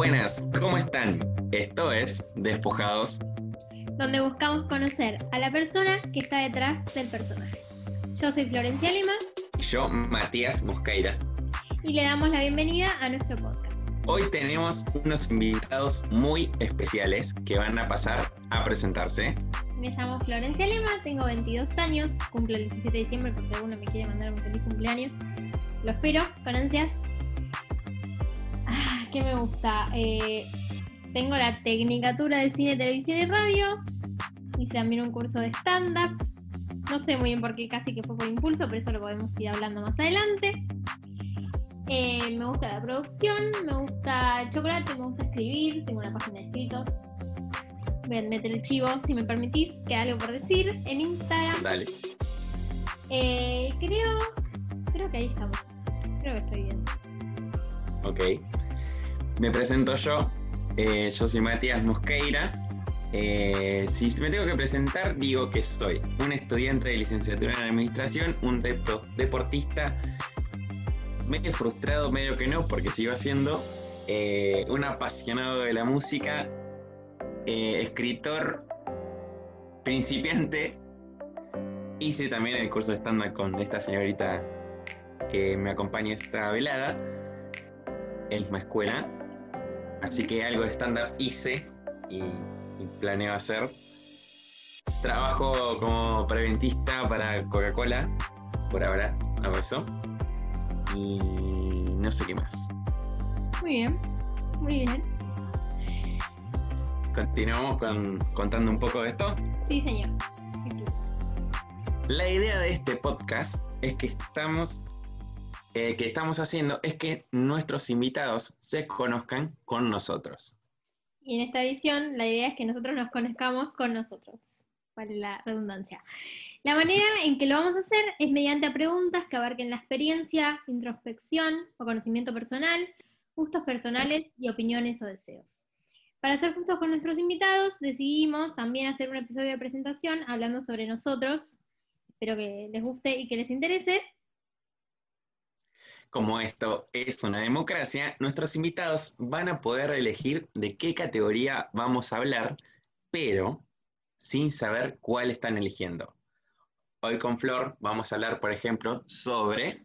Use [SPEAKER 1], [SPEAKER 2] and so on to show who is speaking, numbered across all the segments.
[SPEAKER 1] buenas, ¿cómo están? Esto es Despojados,
[SPEAKER 2] donde buscamos conocer a la persona que está detrás del personaje. Yo soy Florencia Lima.
[SPEAKER 1] Y yo, Matías Mosqueira.
[SPEAKER 2] Y le damos la bienvenida a nuestro podcast.
[SPEAKER 1] Hoy tenemos unos invitados muy especiales que van a pasar a presentarse.
[SPEAKER 2] Me llamo Florencia Lima, tengo 22 años, cumplo el 17 de diciembre por si alguno me quiere mandar un feliz cumpleaños. Lo espero con ansias. ¿Qué me gusta? Eh, tengo la Tecnicatura de Cine, Televisión y Radio. Hice también un curso de stand-up. No sé muy bien por qué, casi que fue por impulso, pero eso lo podemos ir hablando más adelante. Eh, me gusta la producción, me gusta el chocolate, me gusta escribir, tengo una página de escritos. Voy a meter el chivo, si me permitís, que algo por decir en Instagram.
[SPEAKER 1] Dale.
[SPEAKER 2] Eh, creo, creo que ahí estamos. Creo que estoy bien.
[SPEAKER 1] Ok. Me presento yo. Eh, yo soy Matías Mosqueira. Eh, si me tengo que presentar, digo que soy un estudiante de licenciatura en administración, un deportista medio frustrado, medio que no, porque sigo siendo eh, un apasionado de la música, escritor principiante. Hice también el curso de stand con esta señorita que me acompaña esta velada en la escuela. Así que algo de stand-up hice y, planeo hacer. Trabajo como preventista para Coca-Cola, por ahora hago eso. Y no sé qué más.
[SPEAKER 2] Muy bien, muy bien.
[SPEAKER 1] ¿Continuamos con, contando un poco de esto?
[SPEAKER 2] Sí, señor.
[SPEAKER 1] La idea de este podcast es que estamos eh, que estamos haciendo es que nuestros invitados se conozcan con nosotros.
[SPEAKER 2] Y en esta edición la idea es que nosotros nos conozcamos con nosotros, para la redundancia. La manera en que lo vamos a hacer es mediante preguntas que abarquen la experiencia, introspección o conocimiento personal, gustos personales y opiniones o deseos. Para ser justos con nuestros invitados, decidimos también hacer un episodio de presentación hablando sobre nosotros. Espero que les guste y que les interese.
[SPEAKER 1] Como esto es una democracia, nuestros invitados van a poder elegir de qué categoría vamos a hablar, pero sin saber cuál están eligiendo. Hoy con Flor vamos a hablar, por ejemplo, sobre...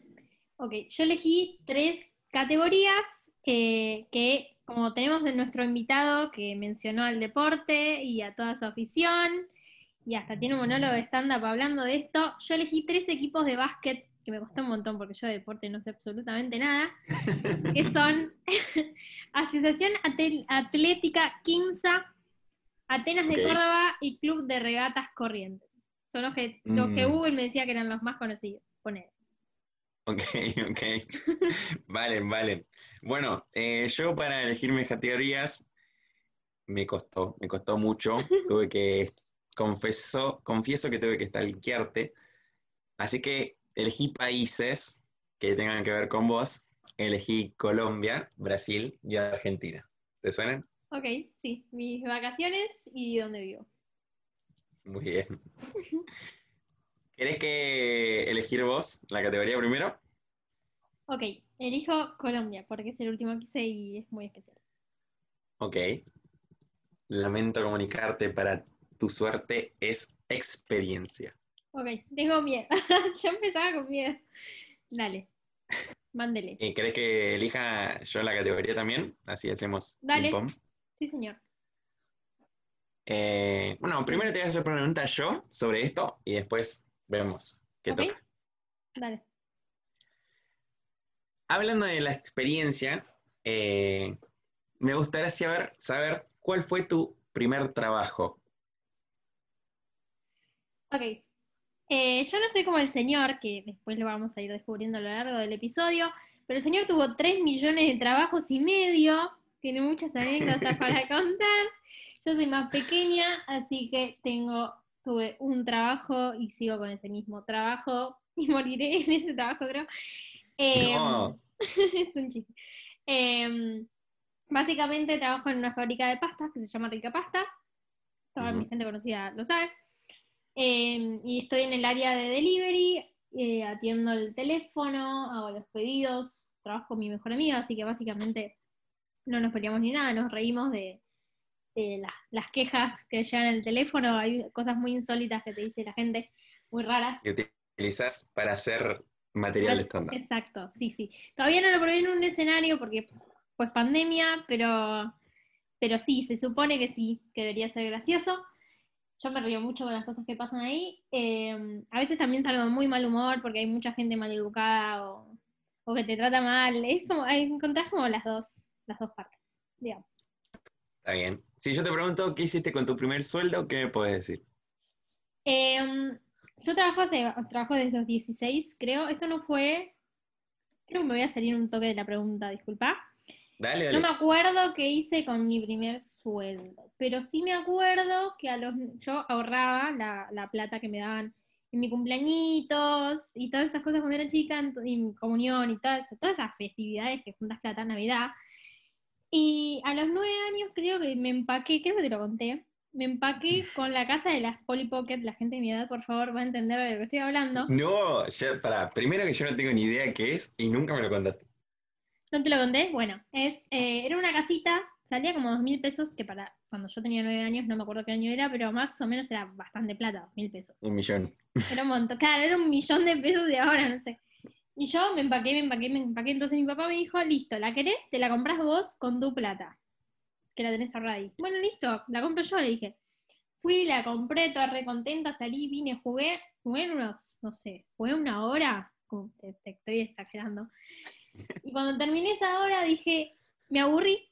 [SPEAKER 2] Ok, yo elegí tres categorías eh, que, como tenemos de nuestro invitado que mencionó al deporte y a toda su afición, y hasta tiene un monólogo de stand-up hablando de esto, yo elegí tres equipos de básquet que me costó un montón porque yo de deporte no sé absolutamente nada, que son Asociación Atlética Quinza, Atenas de Córdoba y Club de Regatas Corrientes. Son los que, los que mm. Google me decía que eran los más conocidos. Poner.
[SPEAKER 1] Ok, ok. valen, valen. Bueno, eh, yo para elegir mis categorías me costó, me costó mucho. tuve que, confesó, confieso que tuve que stalkearte. Así que elegí países que tengan que ver con vos. Elegí Colombia, Brasil y Argentina. ¿Te suenan?
[SPEAKER 2] Ok, sí. Mis vacaciones y dónde vivo.
[SPEAKER 1] Muy bien. ¿Querés que elegir vos la categoría primero?
[SPEAKER 2] Ok, elijo Colombia porque es el último que hice y es muy especial.
[SPEAKER 1] Ok. Lamento comunicarte para tu suerte es experiencia.
[SPEAKER 2] Ok, tengo miedo. yo empezaba con miedo. Dale, mándele.
[SPEAKER 1] ¿Y crees que elija yo la categoría también? Así hacemos.
[SPEAKER 2] Dale. Sí, señor.
[SPEAKER 1] Eh, bueno, primero te voy a hacer pregunta yo sobre esto y después vemos qué toca.
[SPEAKER 2] Dale.
[SPEAKER 1] Hablando de la experiencia, eh, me gustaría saber, saber cuál fue tu primer trabajo.
[SPEAKER 2] Ok, eh, yo no sé cómo el señor, que después lo vamos a ir descubriendo a lo largo del episodio, pero el señor tuvo 3 millones de trabajos y medio, tiene muchas anécdotas para contar. Yo soy más pequeña, así que tengo, tuve un trabajo y sigo con ese mismo trabajo y moriré en ese trabajo, creo. Em, es un chiste. Em, básicamente trabajo en una fábrica de pastas que se llama Rica Pasta. Toda mi gente conocida lo sabe. Em, y estoy en el área de delivery, eh, atiendo el teléfono, hago los pedidos, trabajo con mi mejor amiga, así que básicamente no nos peleamos ni nada, nos reímos de, de las, las quejas que llegan en el teléfono, hay cosas muy insólitas que te dice la gente, muy raras.
[SPEAKER 1] Que utilizas para hacer material estándar.
[SPEAKER 2] Exacto, sí, sí. Todavía no lo probé en un escenario porque pues pandemia, pero, pero sí, se supone que sí, que debería ser gracioso. Yo me río mucho con las cosas que pasan ahí. Eh, a veces también salgo muy mal humor porque hay mucha gente maleducada o, o que te trata mal. Es como, encontrás como las dos, las dos partes, digamos.
[SPEAKER 1] Está bien. Si yo te pregunto, ¿qué hiciste con tu primer sueldo? ¿Qué me puedes decir?
[SPEAKER 2] Eh, yo trabajo, hace, trabajo desde los 16, creo. Esto no fue. Creo que me voy a salir un toque de la pregunta, disculpa.
[SPEAKER 1] Dale,
[SPEAKER 2] No me acuerdo qué hice con mi primer sueldo, pero sí me acuerdo que a los, yo ahorraba la, la plata que me daban en mi cumpleañitos y todas esas cosas cuando era chica, en, mi comunión y todas, esas- todas esas festividades que juntas plata, Navidad. Y a los nueve años creo que me empaqué, creo que te lo conté, me empaqué con la casa de las Polly Pocket, la gente de mi edad, por favor, va a entender de lo que estoy hablando.
[SPEAKER 1] No, ya, pará. Primero que yo no tengo ni idea de qué es y nunca me lo contaste.
[SPEAKER 2] ¿No te lo conté? Bueno, es, eh, era una casita, salía como dos mil pesos, que para cuando yo tenía nueve años, no me acuerdo qué año era, pero más o menos era bastante plata, dos mil pesos.
[SPEAKER 1] Un millón.
[SPEAKER 2] Era un montón, claro, era un millón de pesos de ahora, no sé. Y yo me empaqué, me empaqué, me empaqué. Entonces mi papá me dijo, listo, ¿la querés? Te la compras vos con tu plata, que la tenés ahorrada ahí. Bueno, listo, la compro yo, le dije. Fui, la compré, toda re contenta, salí, vine, jugué, jugué en unos, no sé, jugué una hora, te, te estoy exagerando. Y cuando terminé esa hora dije, me aburrí,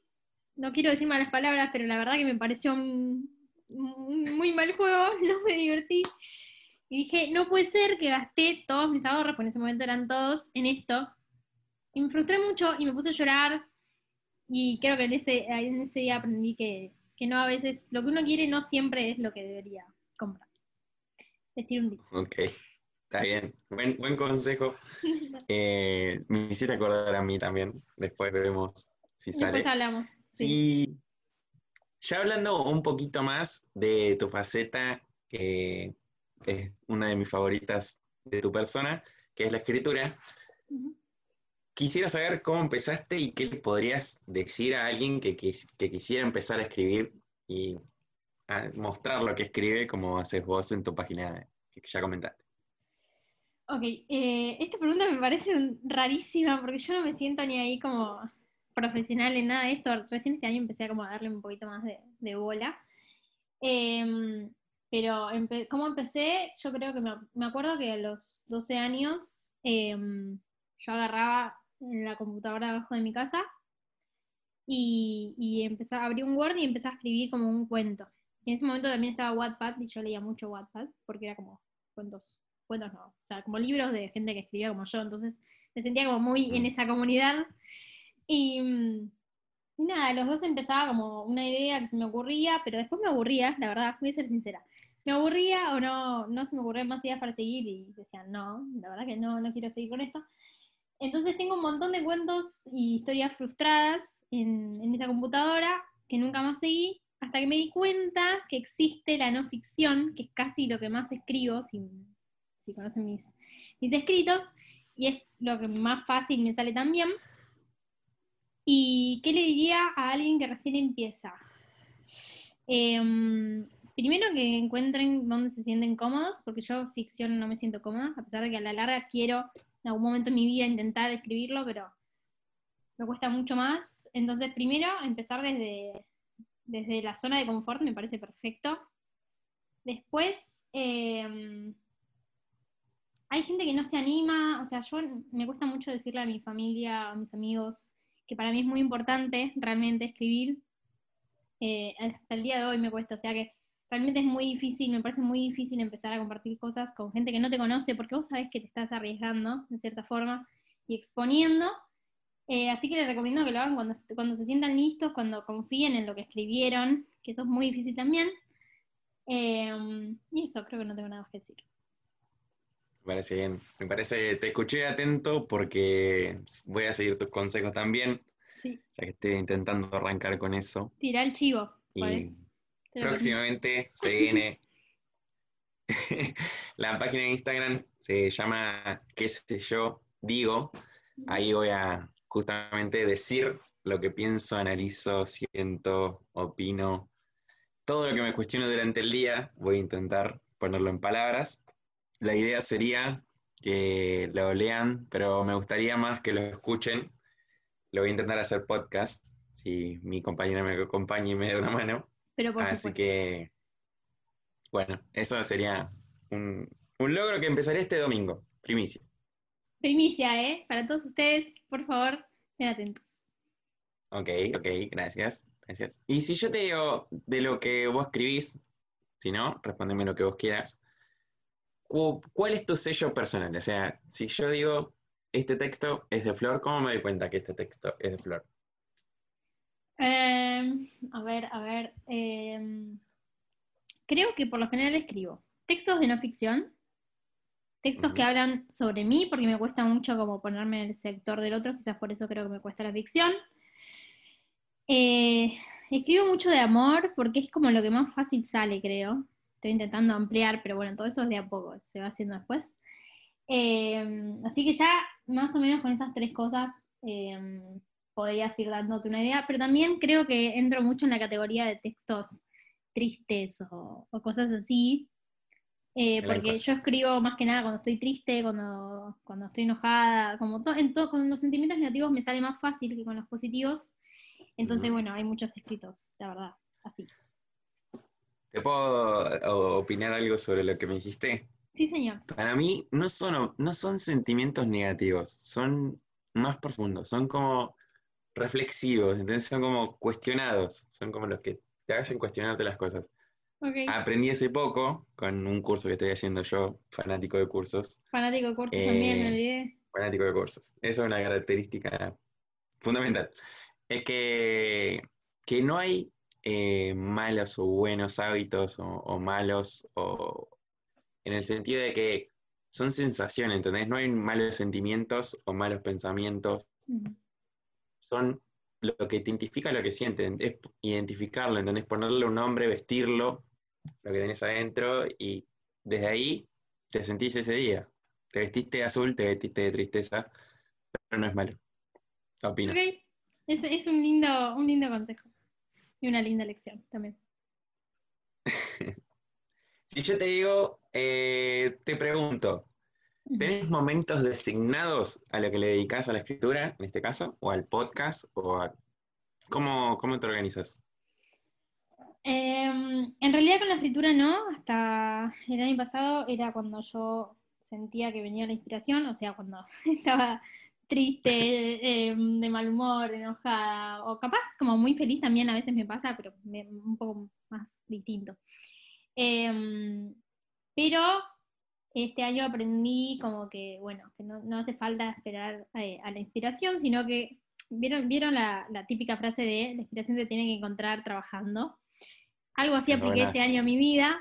[SPEAKER 2] no quiero decir malas palabras, pero la verdad que me pareció un, muy mal juego, no me divertí. Y dije, no puede ser que gasté todos mis ahorros, porque en ese momento eran todos, en esto. Y me frustré mucho y me puse a llorar. Y creo que en ese, en ese día aprendí que, que no a veces, lo que uno quiere no siempre es lo que debería comprar. Les tiro un tip.
[SPEAKER 1] Ok. Está bien. Buen, buen consejo. Eh, me hiciste acordar a mí también. Después vemos si sale.
[SPEAKER 2] Después hablamos. Sí.
[SPEAKER 1] Sí. Ya hablando un poquito más de tu faceta, que es una de mis favoritas de tu persona, que es la escritura, quisiera saber cómo empezaste y qué le podrías decir a alguien que, quis- que quisiera empezar a escribir y a mostrar lo que escribe como haces vos en tu página que ya comentaste.
[SPEAKER 2] Ok, eh, esta pregunta me parece un- rarísima porque yo no me siento ni ahí como profesional en nada de esto. Recién este año empecé a darle un poquito más de, bola. Em, pero empe- ¿cómo empecé? Yo creo que me, acuerdo que a los 12 años em, yo agarraba la computadora abajo de mi casa y, y empecé, abrí un Word y empecé a escribir como un cuento. En ese momento también estaba Wattpad y yo leía mucho Wattpad porque era como cuentos cuentos no, o sea, como libros de gente que escribía como yo, entonces me sentía como muy en esa comunidad. Y mm, nada, los dos empezaba como una idea que se me ocurría, pero después me aburría, la verdad, voy a ser sincera. Me aburría o no, no se me ocurrían más ideas para seguir y decía, no, la verdad que no, no quiero seguir con esto. Entonces tengo un montón de cuentos y historias frustradas en, en esa computadora que nunca más seguí, hasta que me di cuenta que existe la no ficción, que es casi lo que más escribo, si, si conocen mis, mis escritos, y es lo que más fácil me sale también. ¿Y qué le diría a alguien que recién empieza? Em, primero que encuentren dónde se sienten cómodos, porque yo ficción no me siento cómoda, a pesar de que a la larga quiero en algún momento en mi vida intentar escribirlo, pero me cuesta mucho más. Entonces, primero, empezar desde, desde la zona de confort me parece perfecto. Después, em, hay gente que no se anima, o sea, yo me cuesta mucho decirle a mi familia, a mis amigos, que para mí es muy importante realmente escribir. Eh, hasta el día de hoy me cuesta, o sea que realmente es muy difícil, me parece muy difícil empezar a compartir cosas con gente que no te conoce, porque vos sabés que te estás arriesgando, de cierta forma, y exponiendo. Eh, así que les recomiendo que lo hagan cuando, cuando se sientan listos, cuando confíen en lo que escribieron, que eso es muy difícil también. Eh, y eso, creo que no tengo nada más que decir.
[SPEAKER 1] Me parece bien. Me parece, te escuché atento porque voy a seguir tus consejos también,
[SPEAKER 2] Sí,
[SPEAKER 1] ya que estoy intentando arrancar con eso.
[SPEAKER 2] tira el chivo.
[SPEAKER 1] Y próximamente se viene la página de Instagram, se llama qué sé yo, digo. Ahí voy a justamente decir lo que pienso, analizo, siento, opino. Todo lo que me cuestiono durante el día, voy a intentar ponerlo en palabras. La idea sería que lo lean, pero me gustaría más que lo escuchen. Lo voy a intentar hacer podcast, si mi compañera me acompaña y me da una mano.
[SPEAKER 2] Pero por
[SPEAKER 1] Así
[SPEAKER 2] supuesto.
[SPEAKER 1] que, bueno, eso sería un, un logro que empezaría este domingo, primicia.
[SPEAKER 2] Primicia, ¿eh? Para todos ustedes, por favor, estén atentos.
[SPEAKER 1] Ok, ok, gracias, gracias. Y si yo te digo de lo que vos escribís, si no, respóndeme lo que vos quieras. Cu- ¿Cuál es tu sello personal? O sea, si yo digo, este texto es de Flor, ¿cómo me doy cuenta que este texto es de Flor?
[SPEAKER 2] Eh, a ver, a ver. eh, creo que por lo general escribo textos de no ficción, textos que hablan sobre mí, porque me cuesta mucho como ponerme en el sector del otro, quizás por eso creo que me cuesta la ficción. Eh, escribo mucho de amor, porque es como lo que más fácil sale, creo. Estoy intentando ampliar, pero bueno, todo eso es de a poco, se va haciendo después. Eh, así que ya más o menos con esas tres cosas eh, podrías ir dándote una idea, pero también creo que entro mucho en la categoría de textos tristes o, o cosas así, eh, porque yo escribo más que nada cuando estoy triste, cuando, cuando estoy enojada, como to- en to- con los sentimientos negativos me sale más fácil que con los positivos, entonces bueno, hay muchos escritos, la verdad, así.
[SPEAKER 1] ¿Te puedo opinar algo sobre lo que me dijiste?
[SPEAKER 2] Sí, señor.
[SPEAKER 1] Para mí no son, no son sentimientos negativos, son más profundos, son como reflexivos, entonces son como cuestionados, son como los que te hacen cuestionarte las cosas.
[SPEAKER 2] Ok.
[SPEAKER 1] Aprendí hace poco con un curso que estoy haciendo yo, fanático de cursos,
[SPEAKER 2] Fanático de cursos
[SPEAKER 1] eh,
[SPEAKER 2] también, me olvidé.
[SPEAKER 1] fanático de cursos. Eso es una característica fundamental. Es que, que no hay eh, malos o buenos hábitos o, o malos, o en el sentido de que son sensaciones, ¿entendés? No hay malos sentimientos o malos pensamientos,
[SPEAKER 2] Ujú.
[SPEAKER 1] son lo que te identifica lo que sienten, es identificarlo, ¿entendés? Ponerle un nombre, vestirlo, lo que tenés adentro, y desde ahí te sentís ese día. Te vestiste de azul, te vestiste de tristeza, pero no es malo. ¿Qué opinas?
[SPEAKER 2] Ok, es, es un, lindo, un lindo consejo y una linda lección también.
[SPEAKER 1] Si yo te digo, eh, te pregunto. ¿tenés momentos designados a lo que le dedicas a la escritura, en este caso, o al podcast, o a... ¿Cómo, cómo te organizas?
[SPEAKER 2] Em, en realidad con la escritura no, hasta el año pasado era cuando yo sentía que venía la inspiración, o sea, cuando estaba triste, em, de mal humor, enojada, o capaz como muy feliz también a veces me pasa, pero me- un poco más distinto. Em, pero este año aprendí como que, bueno, que no, no hace falta esperar eh, a la inspiración, sino que, ¿vieron, ¿vieron la, la típica frase de la inspiración se tiene que encontrar trabajando? Algo así apliqué este año a mi vida.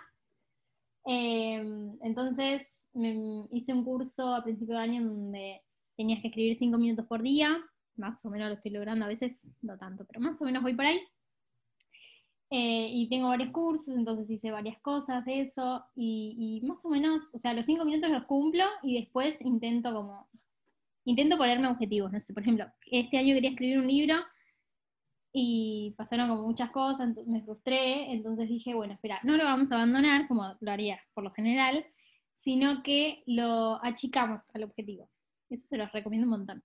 [SPEAKER 2] Em, entonces me- hice un curso a principio de año donde tenías que escribir cinco minutos por día, más o menos lo estoy logrando, a veces no tanto, pero más o menos voy por ahí. Eh, y tengo varios cursos, entonces hice varias cosas de eso, y, y más o menos, o sea, los cinco minutos los cumplo y después intento como, intento ponerme objetivos, no sé, por ejemplo, este año quería escribir un libro y pasaron como muchas cosas, me frustré, entonces dije, bueno, espera, no lo vamos a abandonar como lo haría por lo general, sino que lo achicamos al objetivo. Eso se los recomiendo un montón.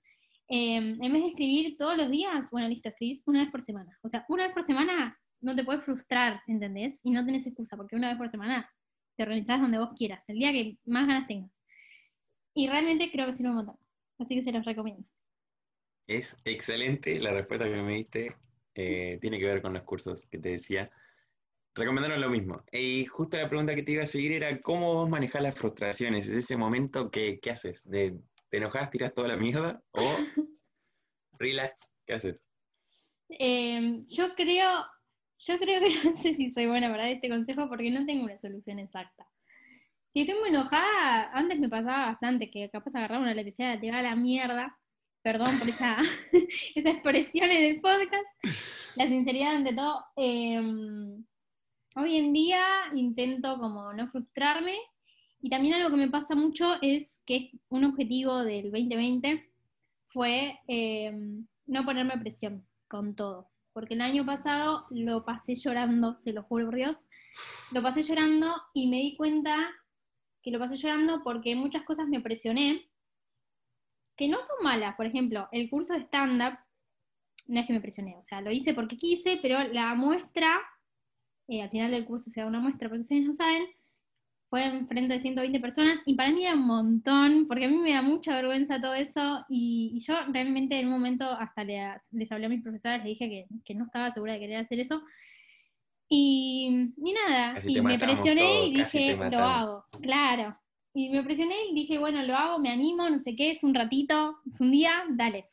[SPEAKER 2] Eh, en vez de escribir todos los días, bueno, listo, escribís una vez por semana. O sea, una vez por semana no te puedes frustrar, ¿entendés? Y no tenés excusa, porque una vez por semana te organizás donde vos quieras, el día que más ganas tengas. Y realmente creo que sirve un montón. Así que se los recomiendo.
[SPEAKER 1] Es excelente la respuesta que me diste. eh, tiene que ver con los cursos que te decía. Recomendaron lo mismo. Y justo la pregunta que te iba a seguir era, ¿cómo vos manejás las frustraciones? ¿Es ese momento que, ¿qué haces? ¿De, ¿Te enojas, tiras toda la mierda? ¿O relax? ¿Qué haces?
[SPEAKER 2] Eh, yo creo, yo creo que no sé si soy buena para dar este consejo porque no tengo una solución exacta. Si estoy muy enojada, antes me pasaba bastante que capaz agarraba una lapicera y tiraba a la mierda. Perdón por esa, esa expresión en el podcast. La sinceridad ante todo. Eh, hoy en día intento como no frustrarme y también algo que me pasa mucho es que un objetivo del 2020 fue eh, no ponerme presión. con todo. Porque el año pasado lo pasé llorando, se lo juro por Dios. Lo pasé llorando y me di cuenta que lo pasé llorando porque muchas cosas me presioné, que no son malas. Por ejemplo, el curso de stand-up, no es que me presioné, o sea, lo hice porque quise, pero la muestra, eh, al final del curso se da una muestra, porque ustedes no saben, fue en frente de 120 personas y para mí era un montón, porque a mí me da mucha vergüenza todo eso y, yo realmente en un momento hasta les, hablé a mis profesoras, les dije que, no estaba segura de querer hacer eso. Y, ni nada, y me presioné y dije, lo hago, claro. Y me presioné y dije, bueno, lo hago, me animo, no sé qué, es un ratito, es un día, dale.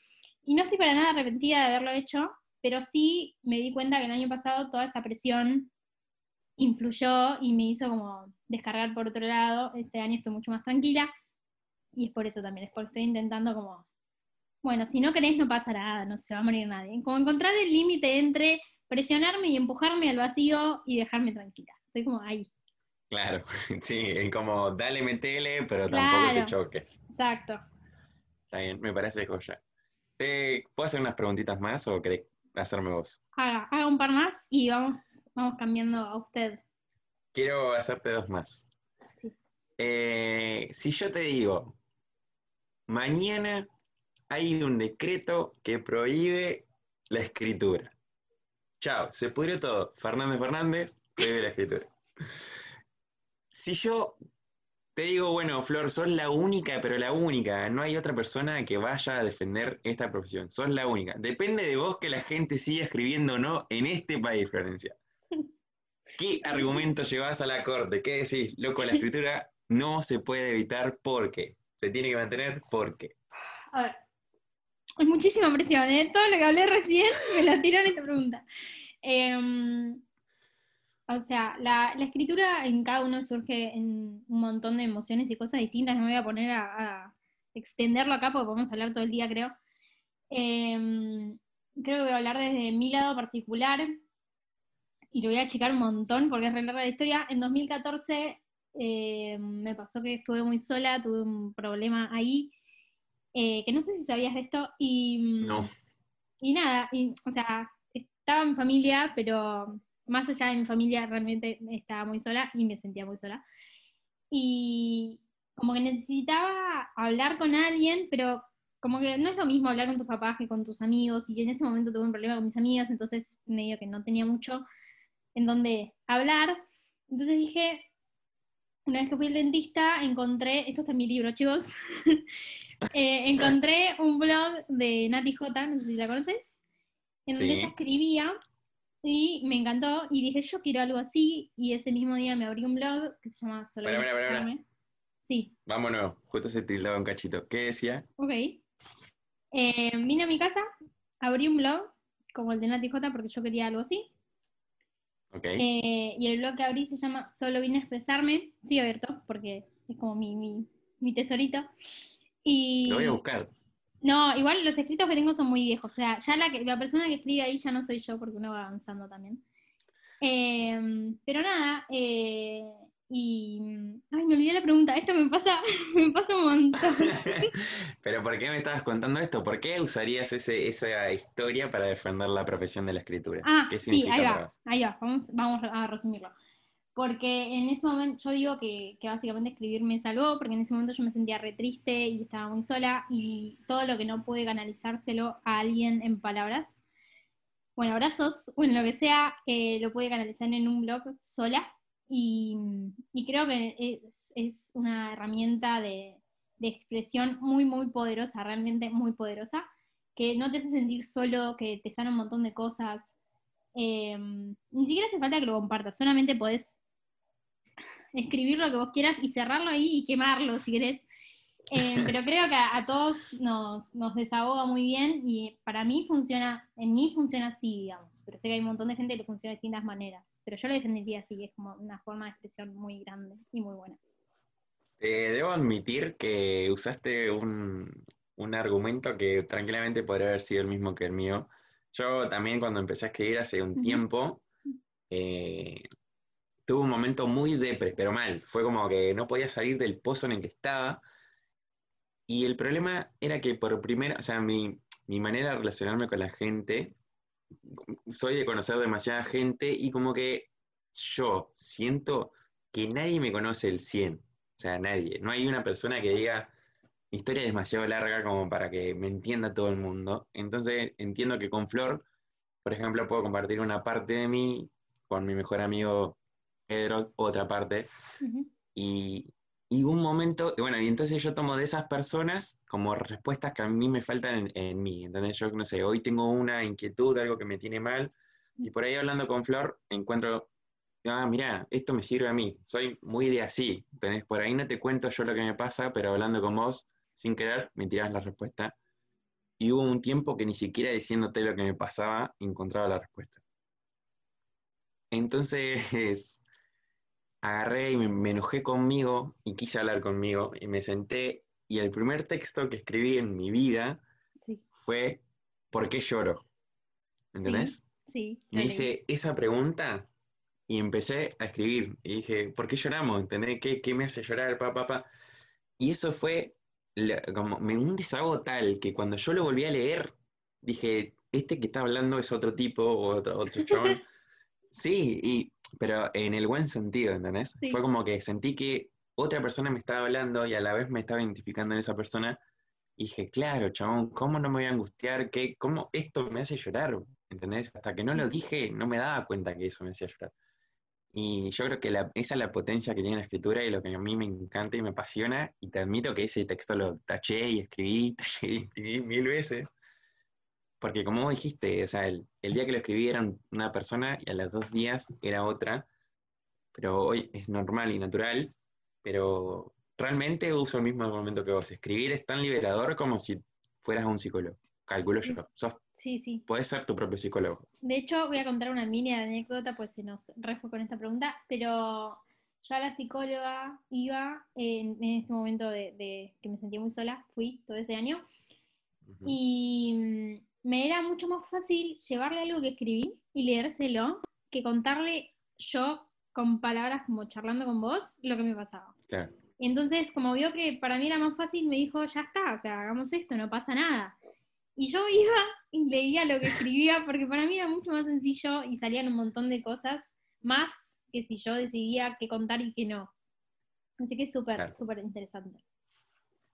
[SPEAKER 2] Y no estoy para nada arrepentida de haberlo hecho, pero sí me di cuenta que el año pasado toda esa presión influyó y me hizo como descargar por otro lado. Este año estoy mucho más tranquila y es por eso también, es porque estoy intentando como, bueno, si no querés no pasa nada, no se va a morir nadie. Como encontrar el límite entre presionarme y empujarme al vacío y dejarme tranquila. Estoy como ahí.
[SPEAKER 1] Claro, sí, como dale, metele, pero tampoco te choques.
[SPEAKER 2] Exacto.
[SPEAKER 1] Está bien, me parece joya. ¿Te, ¿Puedo hacer unas preguntitas más o querés hacerme vos?
[SPEAKER 2] Haga, haga un par más y vamos vamos cambiando a usted.
[SPEAKER 1] Quiero hacerte dos más. Eh, si yo te digo, mañana hay un decreto que prohíbe la escritura. Chao, se pudrió todo. Fernández Fernández prohíbe la escritura. Si yo te digo, bueno, Flor, sos la única, pero la única, no hay otra persona que vaya a defender esta profesión, sos la única. Depende de vos que la gente siga escribiendo o no en este país, Florencia. ¿Qué argumento llevas a la corte? ¿Qué decís? Loco, la escritura no se puede evitar porque se tiene que mantener porque.
[SPEAKER 2] A ver, hay muchísima presión, ¿eh? Todo lo que hablé recién me lo tiró en esta pregunta. Em, o sea, la, escritura en cada uno surge en un montón de emociones y cosas distintas. No me voy a poner a, extenderlo acá porque podemos hablar todo el día, creo. Em, creo que voy a hablar desde mi lado particular y lo voy a achicar un montón porque es re larga la historia. En 2014 eh, me pasó que estuve muy sola, tuve un problema ahí, eh, que no sé si sabías de esto, y,
[SPEAKER 1] no.
[SPEAKER 2] y nada, o sea, estaba en familia, pero más allá de mi familia realmente estaba muy sola y me sentía muy sola. Y como que necesitaba hablar con alguien, pero como que no es lo mismo hablar con tus papás que con tus amigos, y en ese momento tuve un problema con mis amigas, entonces medio que no tenía mucho en donde hablar. Entonces dije, una vez que fui al dentista, encontré, esto está en mi libro, chicos, eh, encontré un blog de Nati J, no sé si la conoces, en donde ella escribía y me encantó y dije, yo quiero algo así y ese mismo día me abrí un blog que se llama Solo Sí.
[SPEAKER 1] Vámonos, justo se tildaba un cachito. ¿Qué decía?
[SPEAKER 2] Ok. Eh, vine a mi casa, abrí un blog como el de Nati J porque yo quería algo así eh, y el blog que abrí se llama Solo vine a expresarme. Sí, abierto, porque es como mi, tesorito. Y...
[SPEAKER 1] Lo voy a buscar.
[SPEAKER 2] No, igual los escritos que tengo son muy viejos. O sea, ya la, la persona que escribe ahí ya no soy yo porque uno va avanzando también. Eh, pero nada, eh, y. Ay, me olvidé la pregunta. Esto me pasa, me pasa un montón.
[SPEAKER 1] Pero ¿por qué me estabas contando esto? ¿Por qué usarías ese, esa historia para defender la profesión de la escritura?
[SPEAKER 2] Ah, sí, ahí va, ahí va. Vamos, vamos a resumirlo. Porque en ese momento yo digo que, que, básicamente escribir me salvó, porque en ese momento yo me sentía re triste y estaba muy sola y todo lo que no pude canalizárselo a alguien en palabras, bueno, abrazos o en lo que sea, eh, lo pude canalizar en un blog sola y, creo que es, una herramienta de, expresión muy, muy poderosa, realmente muy poderosa, que no te hace sentir solo, que te sana un montón de cosas. Eh, ni siquiera hace falta que lo compartas, solamente podés escribir lo que vos quieras y cerrarlo ahí y quemarlo si querés. Eh, pero creo que a, todos nos, desahoga muy bien y para mí funciona, en mí funciona así, digamos, pero sé que hay un montón de gente que le funciona de distintas maneras, pero yo lo defendería así, es como una forma de expresión muy grande y muy buena.
[SPEAKER 1] debo admitir que usaste un, argumento que tranquilamente podría haber sido el mismo que el mío. Yo también cuando empecé a escribir hace un tiempo, eh, tuve un momento muy depre, pero mal. Fue como que no podía salir del pozo en el que estaba y el problema era que por primera, o sea, mi, manera de relacionarme con la gente soy de conocer demasiada gente y como que yo siento que nadie me conoce el 100. O sea, nadie. No hay una persona que diga, mi historia es demasiado larga como para que me entienda todo el mundo. Entonces entiendo que con Flor, por ejemplo, puedo compartir una parte de mí con mi mejor amigo Pedro, otra parte. y, y, un momento, bueno, y entonces yo tomo de esas personas como respuestas que a mí me faltan en, mí. Entonces yo, no sé, hoy tengo una inquietud, algo que me tiene mal, y por ahí hablando con Flor encuentro ah, mira, esto me sirve a mí, soy muy de así, tenés, por ahí no te cuento yo lo que me pasa, pero hablando con vos, sin querer, me tirás la respuesta. Y hubo un tiempo que ni siquiera diciéndote lo que me pasaba, encontraba la respuesta. Entonces, agarré y me, enojé conmigo y quise hablar conmigo y me senté y el primer texto que escribí en mi vida fue ¿por qué lloro? ¿Entendés?
[SPEAKER 2] Sí.
[SPEAKER 1] me hice esa pregunta y empecé a escribir. Y dije, ¿por qué lloramos? ¿Entendés? ¿Qué, qué me hace llorar? Pa, pa, pa? Y eso fue como me, un desahogo tal que cuando yo lo volví a leer, dije, este que está hablando es otro tipo o otro, otro chabón. sí, y, pero en el buen sentido, ¿entendés? Fue como que sentí que otra persona me estaba hablando y a la vez me estaba identificando en esa persona. Y dije, claro, chabón, ¿cómo no me voy a angustiar? ¿Qué, ¿Cómo esto me hace llorar? ¿Entendés? Hasta que no lo dije, no me daba cuenta que eso me hacía llorar. Y yo creo que esa es la potencia que tiene la escritura y lo que a mí me encanta y me apasiona. Y te admito que ese texto lo taché y escribí, taché y escribí mil veces. Porque como vos dijiste, o sea, el, día que lo escribí era una persona y a los dos días era otra. Pero hoy es normal y natural. Pero realmente uso el mismo momento que vos. Escribir es tan liberador como si fueras un psicólogo. Calculo yo. Sos
[SPEAKER 2] Sí, sí.
[SPEAKER 1] Puedes ser tu propio psicólogo.
[SPEAKER 2] De hecho, voy a contar una mini anécdota, pues se nos refue con esta pregunta, pero yo a la psicóloga iba en, este momento de, que me sentía muy sola, fui todo ese año, y me era mucho más fácil llevarle algo que escribí y leérselo que contarle yo con palabras como charlando con vos lo que me pasaba.
[SPEAKER 1] Claro.
[SPEAKER 2] Entonces, como vio que para mí era más fácil, me dijo, ya está, o sea, hagamos esto, no pasa nada. Y yo iba y leía lo que escribía porque para mí era mucho más sencillo y salían un montón de cosas más que si yo decidía qué contar y qué no. Así que es súper, súper interesante.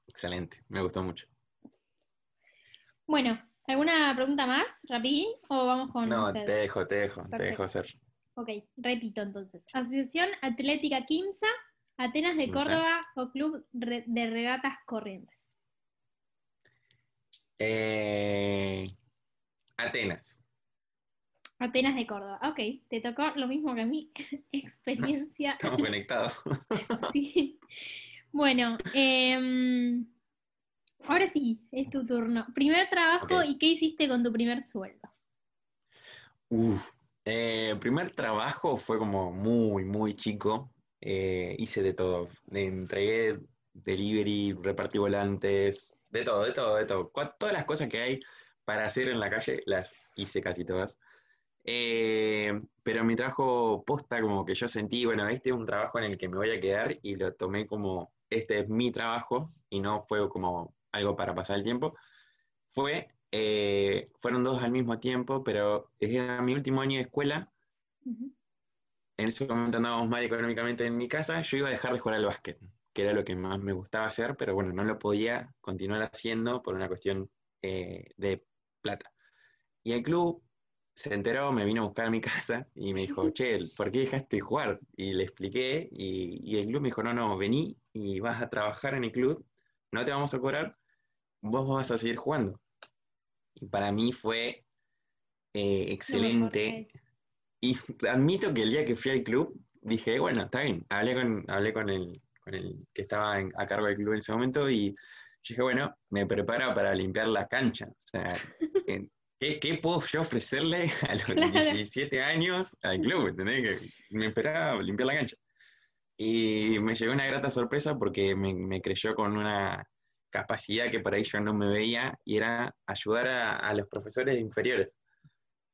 [SPEAKER 1] Excelente, me gustó mucho.
[SPEAKER 2] Bueno, ¿alguna pregunta más, rapidín? ¿O vamos con
[SPEAKER 1] No, te dejo, te dejo, te dejo hacer.
[SPEAKER 2] Ok, repito entonces. Asociación Atlética Quimsa, Atenas de Córdoba o Club de Regatas Corrientes.
[SPEAKER 1] Eh, Atenas.
[SPEAKER 2] Atenas de Córdoba. Ok, te tocó lo mismo que a mí. Experiencia.
[SPEAKER 1] Estamos conectados.
[SPEAKER 2] sí. Bueno, em, ahora sí, es tu turno. Primer trabajo y qué hiciste con tu primer sueldo.
[SPEAKER 1] Uf, eh, primer trabajo fue como muy, muy chico. Eh, hice de todo. entregué delivery, repartí volantes, de todo, de todo, de todo. Todas las cosas que hay para hacer en la calle las hice casi todas. Eh, pero mi trabajo posta, como que yo sentí, bueno, este es un trabajo en el que me voy a quedar y lo tomé como, este es mi trabajo y no fue como algo para pasar el tiempo. Fue, eh, fueron dos al mismo tiempo, pero era mi último año de escuela. En ese momento andábamos mal económicamente en mi casa, yo iba a dejar de jugar al básquet que era lo que más me gustaba hacer, pero bueno, no lo podía continuar haciendo por una cuestión eh, de plata. Y el club se enteró, me vino a buscar a mi casa y me dijo, che, ¿por qué dejaste de jugar? Y le expliqué y, el club me dijo, no, no, vení y vas a trabajar en el club, no te vamos a cobrar, vos vas a seguir jugando. Y para mí fue eh, excelente. Y admito que el día que fui al club, dije, bueno, está bien, hablé con, hablé con el, con el que estaba a cargo del club en ese momento, y dije, bueno, me preparo para limpiar la cancha. O sea, ¿qué, puedo yo ofrecerle a los 17 años al club? ¿entendés? Que me esperaba limpiar la cancha. Y me llegó una grata sorpresa porque me, creyó con una capacidad que para ello no me veía y era ayudar a los profesores inferiores.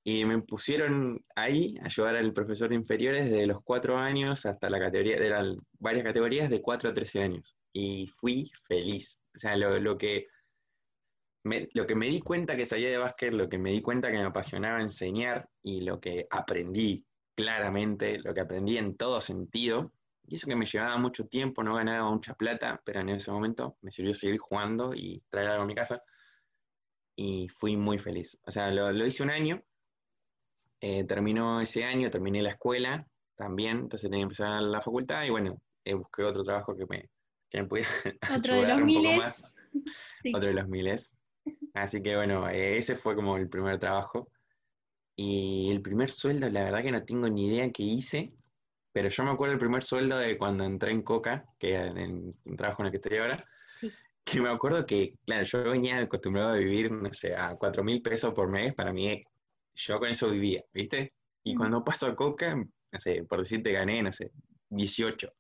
[SPEAKER 1] Y me pusieron ahí a ayudar al profesor de inferiores desde los cuatro años hasta la categoría, eran varias categorías de 4 a 13 años. Y fui feliz. O sea, lo, que me- lo que me di cuenta que sabía de básquet, lo que me di cuenta que me apasionaba enseñar y lo que aprendí claramente, lo que aprendí en todo sentido, y eso que me llevaba mucho tiempo, no ganaba mucha plata, pero en ese momento me sirvió seguir jugando y traer algo a mi casa, y fui muy feliz. O sea, lo, lo hice un año, eh, terminó ese año, terminé la escuela también, entonces tenía que empezar la facultad y bueno, eh, busqué otro trabajo que me, que me pudiera
[SPEAKER 2] Otro de
[SPEAKER 1] ayudar
[SPEAKER 2] los
[SPEAKER 1] un poco
[SPEAKER 2] miles.
[SPEAKER 1] más
[SPEAKER 2] Sí.
[SPEAKER 1] otro de los miles. Así que bueno, eh, ese fue como el primer trabajo. Y el primer sueldo, la verdad que no tengo ni idea qué hice, pero yo me acuerdo el primer sueldo de cuando entré en Coca, que era en el trabajo en el que estoy ahora,
[SPEAKER 2] Sí.
[SPEAKER 1] que me acuerdo que, claro, yo venía acostumbrado a vivir, no sé, a cuatro mil pesos por mes, para mí, yo con eso vivía, ¿viste? Y cuando paso a Coca, no sé, por decirte gané, no sé, 18.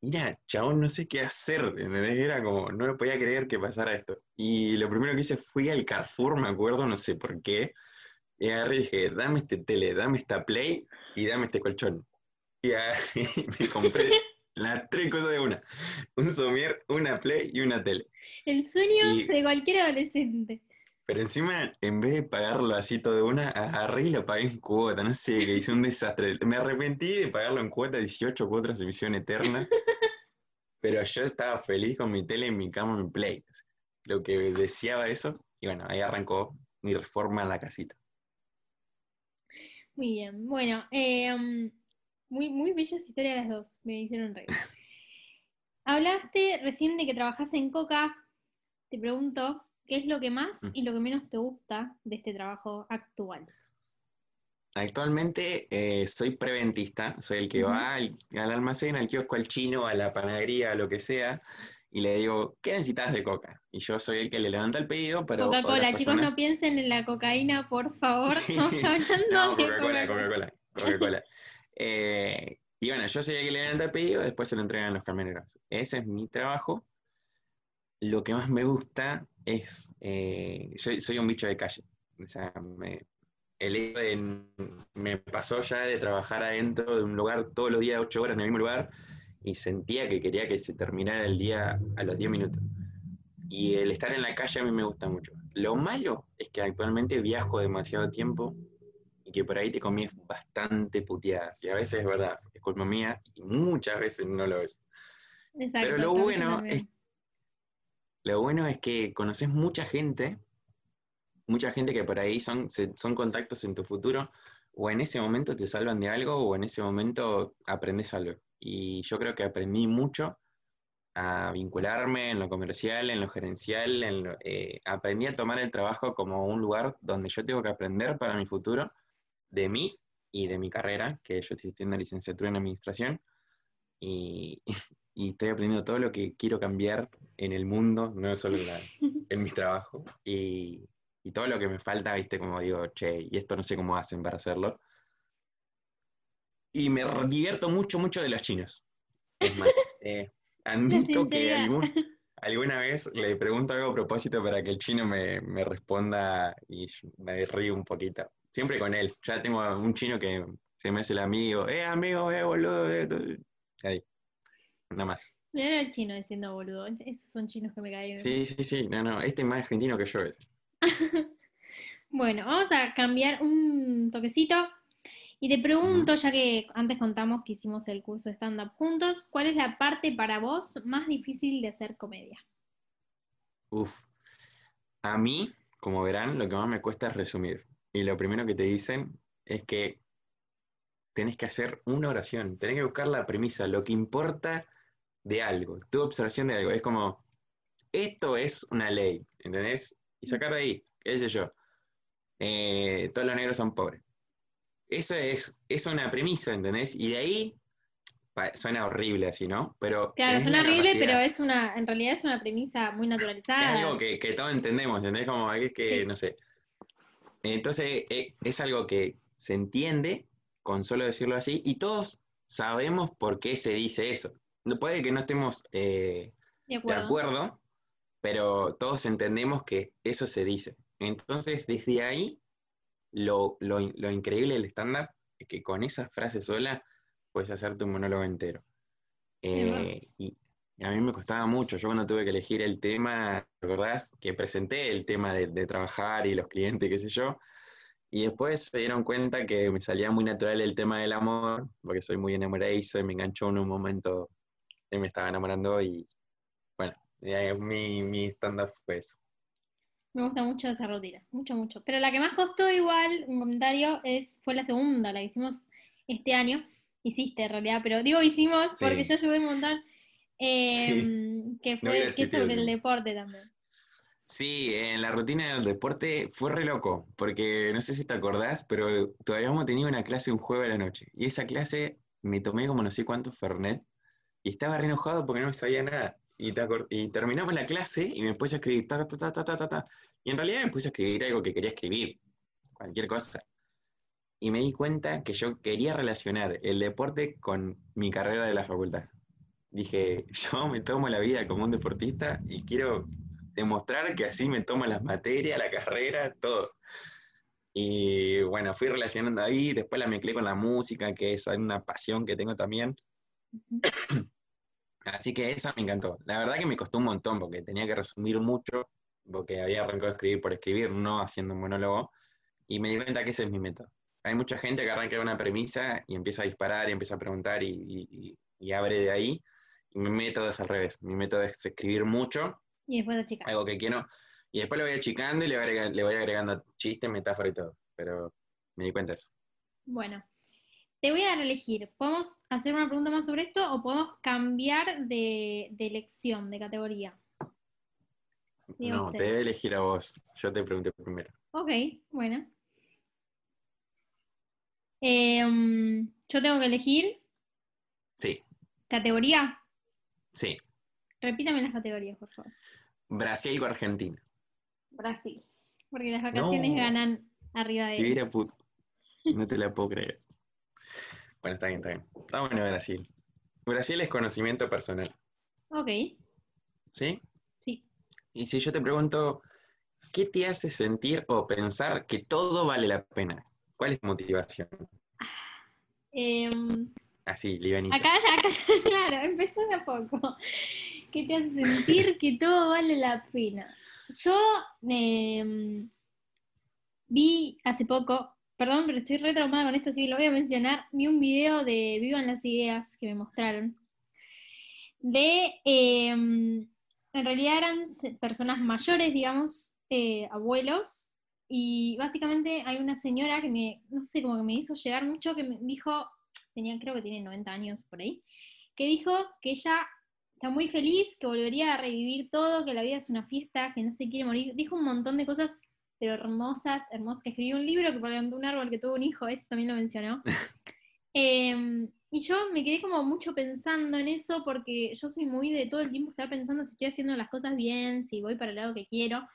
[SPEAKER 1] Mira, chabón, no sé qué hacer. Era como, no lo podía creer que pasara esto. Y lo primero que hice fui al Carrefour, me acuerdo, no sé por qué, y agarré y dije, dame este tele, dame esta Play y dame este colchón. Y me compré las tres cosas de una. Un somier, una Play y una tele.
[SPEAKER 2] El sueño
[SPEAKER 1] Y-
[SPEAKER 2] de cualquier adolescente.
[SPEAKER 1] Pero encima, en vez de pagarlo así todo de una, agarré y lo pagué en cuota, no sé, que hice un desastre. Me arrepentí de pagarlo en cuota, 18 cuotas de visión eternas, pero yo estaba feliz con mi tele en mi cama, mi play. Lo que deseaba eso, y bueno, ahí arrancó mi reforma en la casita.
[SPEAKER 2] Muy bien. Bueno, eh, muy, muy bellas historias las dos. Me hicieron reír. Hablaste recién de que trabajas en Coca. Te pregunto, ¿qué es lo que más
[SPEAKER 1] Mm.
[SPEAKER 2] y lo que menos te gusta de este trabajo actual?
[SPEAKER 1] Actualmente eh, soy preventista, soy el que va al, al almacén, al kiosco, al chino, a la panadería, a lo que sea, y le digo, ¿qué necesitas de coca? Y yo soy el que le levanta el pedido, pero
[SPEAKER 2] Coca-Cola, chicos, no piensen en la cocaína, por favor. Estamos hablando
[SPEAKER 1] No,
[SPEAKER 2] de
[SPEAKER 1] Coca-Cola.
[SPEAKER 2] Coca-Cola,
[SPEAKER 1] Coca-Cola. Eh, y bueno, yo el que le levanta el pedido, después se lo entregan los camioneros. Ese es mi trabajo. Lo que más me gusta es, eh, yo soy un bicho de calle. O sea, me, el hecho de- me pasó ya de trabajar adentro de un lugar todos los días, ocho horas en el mismo lugar, y sentía que quería que se terminara el día a los 10 minutos. Y el estar en la calle a mí me gusta mucho. Lo malo es que actualmente viajo demasiado tiempo y que por ahí te comí bastante puteadas. Y a veces es verdad, es culpa mía y muchas veces no lo es.
[SPEAKER 2] Exacto,
[SPEAKER 1] Pero lo bueno es, lo bueno es que conoces mucha gente, mucha gente que por ahí son, son contactos en tu futuro, o en ese momento te salvan de algo, o en ese momento aprendes algo. Y yo creo que aprendí mucho a vincularme en lo comercial, en lo gerencial, en lo- eh, aprendí a tomar el trabajo como un lugar donde yo tengo que aprender para mi futuro, de mí y de mi carrera, que yo estoy estudiando licenciatura en administración, y, y estoy aprendiendo todo lo que quiero cambiar en el mundo, no solo en, la- en mi trabajo, y, y todo lo que me falta, viste, como digo, che, y esto no sé cómo hacen para hacerlo. Y me divierto mucho, mucho de los chinos. Es más, eh, admito que algún, alguna vez le pregunto algo a propósito para que el chino me, me responda y me río un poquito. Siempre con él. Ya tengo un chino que se me hace el amigo. Eh, amigo, eh, boludo. eh". Ahí. Nada más.
[SPEAKER 2] Era el chino diciendo boludo. Esos son chinos que me caen.
[SPEAKER 1] Sí, sí, sí. No, no. Este es más argentino que yo. es.
[SPEAKER 2] Bueno, vamos a cambiar un toquecito. Y te pregunto, ya que antes contamos que hicimos el curso de stand-up juntos, ¿cuál es la parte para vos más difícil de hacer comedia?
[SPEAKER 1] Uf. A mí, como verán, lo que más me cuesta es resumir. Y lo primero que te dicen es que tenés que hacer una oración, tenés que buscar la premisa, lo que importa de algo, tu observación de algo. Es como, esto es una ley, ¿entendés? Y sacar de ahí, qué sé yo, eh, todos los negros son pobres. Eso es, es una premisa, ¿entendés? Y de ahí, suena horrible así, ¿no? Pero
[SPEAKER 2] Claro, suena horrible,
[SPEAKER 1] capacidad.
[SPEAKER 2] pero es una, en realidad es una premisa muy
[SPEAKER 1] Es
[SPEAKER 2] naturalizada.
[SPEAKER 1] algo que, que todos entendemos, ¿entendés? Como es que,
[SPEAKER 2] Sí.
[SPEAKER 1] no sé. Entonces, eh, es algo que se entiende con solo decirlo así, y todos sabemos por qué se dice eso. No puede que no estemos eh,
[SPEAKER 2] de
[SPEAKER 1] de
[SPEAKER 2] acuerdo.
[SPEAKER 1] pero todos entendemos que eso se dice. Entonces, desde ahí, lo, lo lo increíble del stand-up es que con esa frase sola puedes hacerte un monólogo entero. Eh, Y a mí me costaba mucho. Yo cuando tuve que elegir el tema, ¿recordás? Que presenté el tema de, de trabajar y los clientes, qué sé yo. Y después se dieron cuenta que me salía muy natural el tema del amor, porque soy muy enamoradizo y me enganchó en un momento me estaba enamorando y bueno, mi, mi stand-up fue eso.
[SPEAKER 2] Me gusta mucho esa rutina, mucho, mucho. Pero la que más costó igual, un comentario, es, fue la segunda, la que hicimos este año. Hiciste en realidad, pero digo hicimos porque
[SPEAKER 1] Sí.
[SPEAKER 2] yo ayudé un montón. Eh, Que
[SPEAKER 1] No
[SPEAKER 2] fue
[SPEAKER 1] hubiera
[SPEAKER 2] que sobre el deporte también.
[SPEAKER 1] Sí, en la rutina del deporte fue re loco, porque no sé si te acordás, pero todavía hemos tenido una clase un jueves a la noche. Y esa clase me tomé como no sé cuántos Fernet y estaba re enojado porque no sabía nada. Y, te y terminamos la clase y me puse a escribir ta, ta, ta, ta, ta, ta, ta. Y en realidad me puse a escribir algo que quería escribir, cualquier cosa. Y me di cuenta que yo quería relacionar el deporte con mi carrera de la facultad. Dije, yo me tomo la vida como un deportista y quiero demostrar que así me tomo las materias, la carrera, todo. Y bueno, fui relacionando ahí, después la mezclé con la música, que es una pasión que tengo también. Así que esa me encantó. La verdad que me costó un montón porque tenía que resumir mucho, porque había arrancado a escribir por escribir, no haciendo un monólogo, y me di cuenta que ese es mi método. Hay mucha gente que arranca una premisa y empieza a disparar y empieza a preguntar y- y- y abre de ahí. Mi método es al revés. Mi método es escribir mucho
[SPEAKER 2] Y después la chica.
[SPEAKER 1] algo que quiero, y después lo voy achicando y le voy, agregando, le voy agregando chistes, metáfora y todo. Pero me di cuenta de eso.
[SPEAKER 2] Bueno, te voy a dar a elegir. ¿Podemos hacer una pregunta más sobre esto o podemos cambiar de, de elección, de categoría? Diga
[SPEAKER 1] no,
[SPEAKER 2] usted.
[SPEAKER 1] te debe elegir a vos. Yo te pregunté primero.
[SPEAKER 2] Ok, bueno. Em, yo tengo que elegir
[SPEAKER 1] Sí,
[SPEAKER 2] categoría.
[SPEAKER 1] Sí.
[SPEAKER 2] Repítame las categorías, por favor.
[SPEAKER 1] Brasil o Argentina.
[SPEAKER 2] Brasil. Porque las vacaciones
[SPEAKER 1] No.
[SPEAKER 2] ganan arriba de
[SPEAKER 1] Que hubiera put- No te la puedo creer. Bueno, está bien, está bien. Está bueno Brasil. Brasil es conocimiento personal.
[SPEAKER 2] Ok,
[SPEAKER 1] ¿Sí?
[SPEAKER 2] sí.
[SPEAKER 1] Y si yo te pregunto, ¿qué te hace sentir o pensar que todo vale la pena? ¿Cuál es tu motivación?
[SPEAKER 2] Em,
[SPEAKER 1] Así, livianito.
[SPEAKER 2] acá, acá, claro, empezó de a poco. ¿Qué te hace sentir que todo vale la pena? Yo em, vi hace poco, perdón, pero estoy re traumada con esto, así que lo voy a mencionar. Vi un video de Vivan las Ideas que me mostraron. De, em, en realidad eran personas mayores, digamos, eh, abuelos, y básicamente hay una señora que me, no sé, como que me hizo llegar mucho, que me dijo, tenía, creo que tiene 90 años por ahí, que dijo que ella está muy feliz, que volvería a revivir todo, que la vida es una fiesta, que no se quiere morir. Dijo un montón de cosas, pero hermosas, hermosas, que escribió un libro que plantó un árbol que tuvo un hijo, eso también lo mencionó. Eh, y yo me quedé como mucho pensando en eso porque yo soy muy de todo el tiempo estar pensando si estoy haciendo las cosas bien, si voy para el lado que quiero.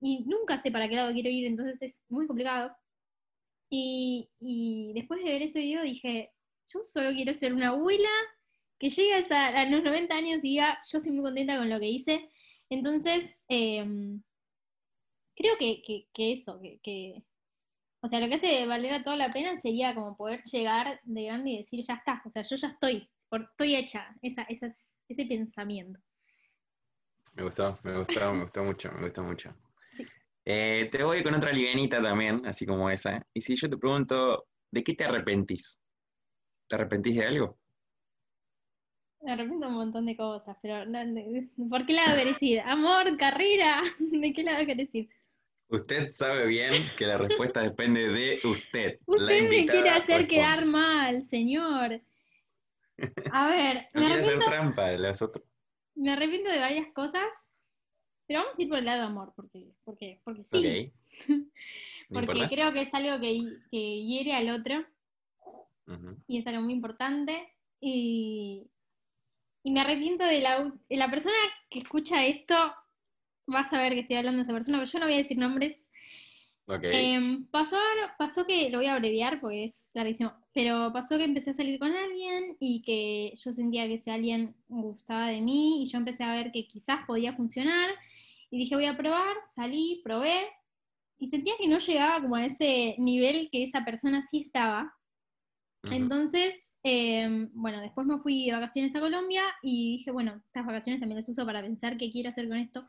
[SPEAKER 2] Y nunca sé para qué lado quiero ir, entonces es muy complicado. Y, después de ver ese video dije, yo solo quiero ser una abuela que llegue a, esa- los 90 años y diga, yo estoy muy contenta con lo que hice. Entonces, em, creo que, que- eso, que, que- o sea, lo que hace valer toda la pena sería como poder llegar de grande y decir, ya está, o sea, yo ya estoy, estoy hecha, esa, esas- ese pensamiento.
[SPEAKER 1] Me gustó, me gustó, me gustó mucho, me gustó mucho. Eh, te voy con otra livianita también, así como esa. Y si yo te pregunto, ¿de qué te arrepentís? ¿Te arrepentís de algo?
[SPEAKER 2] Me arrepiento un montón de cosas, pero no- de- ¿por qué lado querés ir? Amor, carrera, ¿de qué lado querés ir?
[SPEAKER 1] Usted sabe bien que la respuesta depende de usted.
[SPEAKER 2] Usted me quiere hacer
[SPEAKER 1] responde.
[SPEAKER 2] quedar mal, señor. A ver,
[SPEAKER 1] No
[SPEAKER 2] me
[SPEAKER 1] quiere hacer trampa de las otras.
[SPEAKER 2] me arrepiento de varias cosas, pero vamos a ir por el lado de amor, porque, porque, porque sí.
[SPEAKER 1] Ok. ¿No
[SPEAKER 2] Porque
[SPEAKER 1] importa?
[SPEAKER 2] creo que es algo que, que hiere al otro y es algo muy importante. Y, y me arrepiento de la, de la persona que escucha esto, va a saber que estoy hablando de esa persona, pero yo no voy a decir nombres. Em, pasó, pasó que, lo voy a abreviar porque es larguísimo, pero pasó que empecé a salir con alguien y que yo sentía que ese alguien gustaba de mí y yo empecé a ver que quizás podía funcionar y dije voy a probar, salí, probé y sentía que no llegaba como a ese nivel que esa persona sí estaba. Entonces, eh, bueno, después me fui de vacaciones a Colombia y dije, bueno, estas vacaciones también las uso para pensar qué quiero hacer con esto.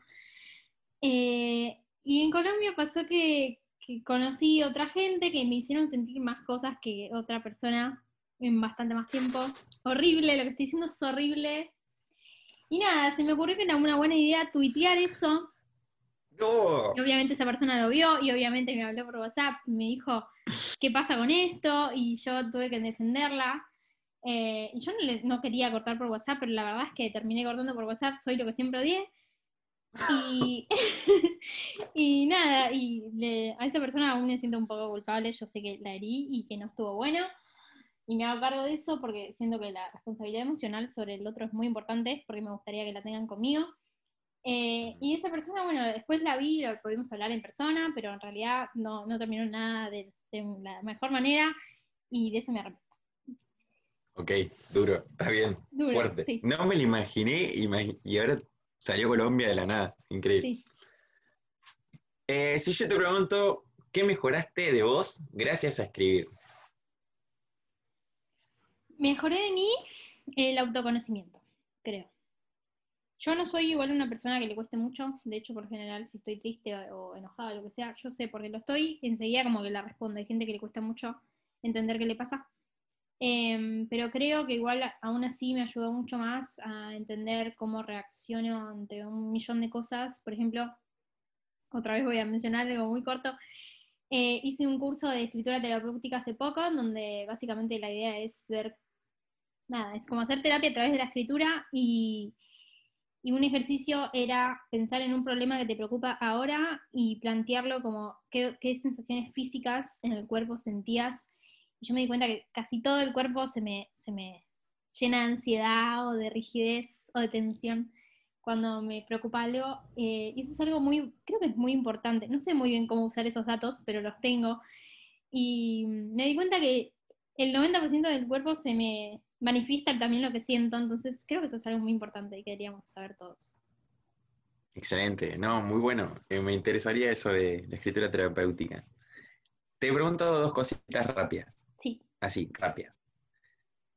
[SPEAKER 2] Eh, y en Colombia pasó que, que conocí otra gente que me hicieron sentir más cosas que otra persona en bastante más tiempo. Horrible, lo que estoy diciendo es horrible. Y nada, se me ocurrió que era una buena idea tuitear eso.
[SPEAKER 1] ¡No!
[SPEAKER 2] Obviamente esa persona lo vio y obviamente me habló por WhatsApp, me dijo, ¿qué pasa con esto? Y yo tuve que defenderla. Eh, yo no, le- no quería cortar por WhatsApp, pero la verdad es que terminé cortando por WhatsApp, soy lo que siempre odié. Y, y nada, y a esa persona aún me siento un poco culpable, yo sé que la herí y que no estuvo bueno. Y me hago cargo de eso porque siento que la responsabilidad emocional sobre el otro es muy importante, porque me gustaría que la tengan conmigo. Eh, y esa persona, bueno, después la vi, lo pudimos hablar en persona, pero en realidad no, no terminó nada de, de la mejor manera y de eso me arrepiento.
[SPEAKER 1] Ok, duro, está bien,
[SPEAKER 2] Duro,
[SPEAKER 1] fuerte.
[SPEAKER 2] sí.
[SPEAKER 1] No me lo imaginé imagi- y ahora salió Colombia de la nada, increíble.
[SPEAKER 2] Sí.
[SPEAKER 1] Eh, si yo te pregunto, ¿qué mejoraste de vos gracias a escribir?
[SPEAKER 2] Mejoré de mí el autoconocimiento, creo. Yo no soy igual una persona que le cueste mucho, de hecho, por general, si estoy triste o, enojada lo que sea, yo sé por qué lo estoy, enseguida como que la respondo. Hay gente que le cuesta mucho entender qué le pasa. Em, pero creo que igual aún así me ayudó mucho más a entender cómo reacciono ante un millón de cosas. Por ejemplo, otra vez voy a mencionar algo muy corto. Eh, hice un curso de escritura terapéutica hace poco, donde básicamente la idea es ver, nada, es como hacer terapia a través de la escritura y, y un ejercicio era pensar en un problema que te preocupa ahora y plantearlo como qué, sensaciones físicas en el cuerpo sentías. Y yo me di cuenta que casi todo el cuerpo se me, se me llena de ansiedad o de rigidez o de tensión cuando me preocupa algo. eh, y eso es algo muy, creo que es muy importante. No sé muy bien cómo usar esos datos, pero los tengo. Y me di cuenta que el 90% del cuerpo se me manifiesta también lo que siento, entonces creo que eso es algo muy importante y que deberíamos saber todos.
[SPEAKER 1] Excelente, no, muy bueno. Eh, me interesaría eso de la escritura terapéutica. Te pregunto dos cositas rápidas,
[SPEAKER 2] Sí,
[SPEAKER 1] así, rápidas.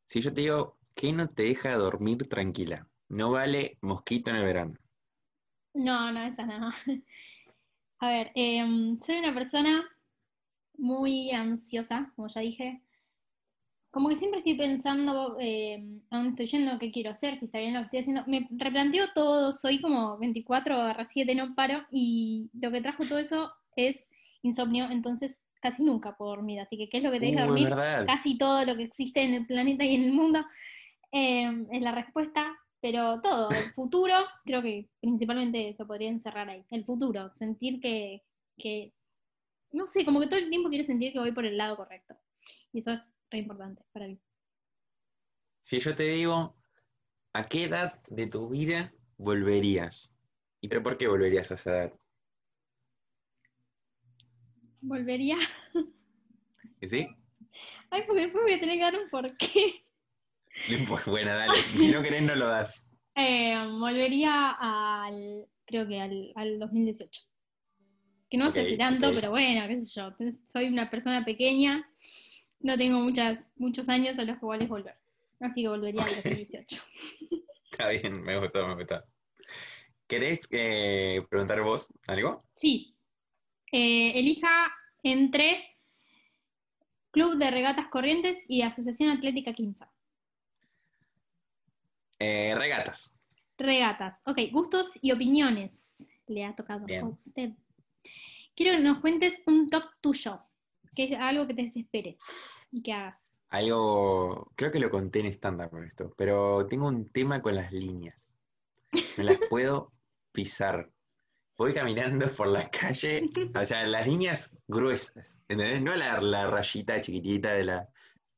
[SPEAKER 1] Si yo te digo, ¿qué no te deja dormir tranquila? No vale mosquito en el verano.
[SPEAKER 2] no, no, esa no. A ver, em, soy una persona muy ansiosa, como ya dije. Como que siempre estoy pensando eh, a dónde estoy yendo, qué quiero hacer, si está bien lo que estoy haciendo. Me replanteo todo, soy como 24 barra 7, no paro, y lo que trajo todo eso es insomnio, entonces casi nunca puedo dormir. Así que, ¿qué es lo que te deja
[SPEAKER 1] Uh,
[SPEAKER 2] dormir?
[SPEAKER 1] verdad.
[SPEAKER 2] Casi todo lo que existe en el planeta y en el mundo eh, es la respuesta, pero todo, el futuro, creo que principalmente lo podría encerrar ahí. El futuro, sentir que, que, no sé, como que todo el tiempo quiero sentir que voy por el lado correcto. Y eso es re importante para mí.
[SPEAKER 1] Si yo te digo, ¿a qué edad de tu vida volverías? ¿Y pero por qué volverías a esa edad?
[SPEAKER 2] Volvería.
[SPEAKER 1] ¿Sí?
[SPEAKER 2] Ay, porque después voy a tener que dar un porqué.
[SPEAKER 1] Pues bueno, dale. Si no querés, no lo das.
[SPEAKER 2] Eh, volvería al, creo que al, al 2018. Que no sé si tanto, pero bueno, qué sé yo. Soy una persona pequeña, no tengo muchas, muchos años a los cuales volver. Así que volvería al
[SPEAKER 1] Ok.
[SPEAKER 2] 2018.
[SPEAKER 1] Está bien, me gustó, me gustó. ¿Querés eh, preguntar vos algo?
[SPEAKER 2] Sí. Eh, elija entre Club de Regatas Corrientes y Asociación Atlética Quimsa.
[SPEAKER 1] Eh, regatas.
[SPEAKER 2] Regatas. Ok, gustos y opiniones. Le ha tocado
[SPEAKER 1] Bien.
[SPEAKER 2] a usted. Quiero que nos cuentes un top tuyo, que es algo que te desespere y que hagas.
[SPEAKER 1] Algo, creo que lo conté en estándar con esto, pero tengo un tema con las líneas. No las puedo pisar. Voy caminando por la calle, o sea, las líneas gruesas, ¿entendés? No la, la rayita chiquitita de la,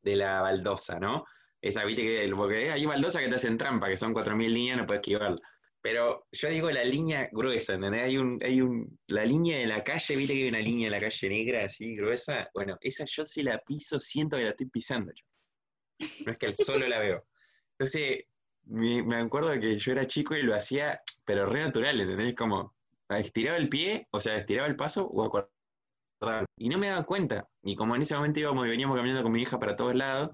[SPEAKER 1] de la baldosa, ¿no? Esa, viste que, porque hay baldosa que te hacen trampa, que son 4.000 líneas, no puedes esquivarla. Pero yo digo la línea gruesa, ¿entendés? Hay un, hay un, la línea de la calle, viste que hay una línea en la calle negra así gruesa. Bueno, esa yo si la piso, siento que la estoy pisando. yo. No es que solo la veo. Entonces, me, me acuerdo que yo era chico y lo hacía, pero re natural, ¿entendés? Como estiraba el pie, o sea, estiraba el paso o acordaba. Y no me daba cuenta. Y como en ese momento íbamos y veníamos caminando con mi hija para todos lados,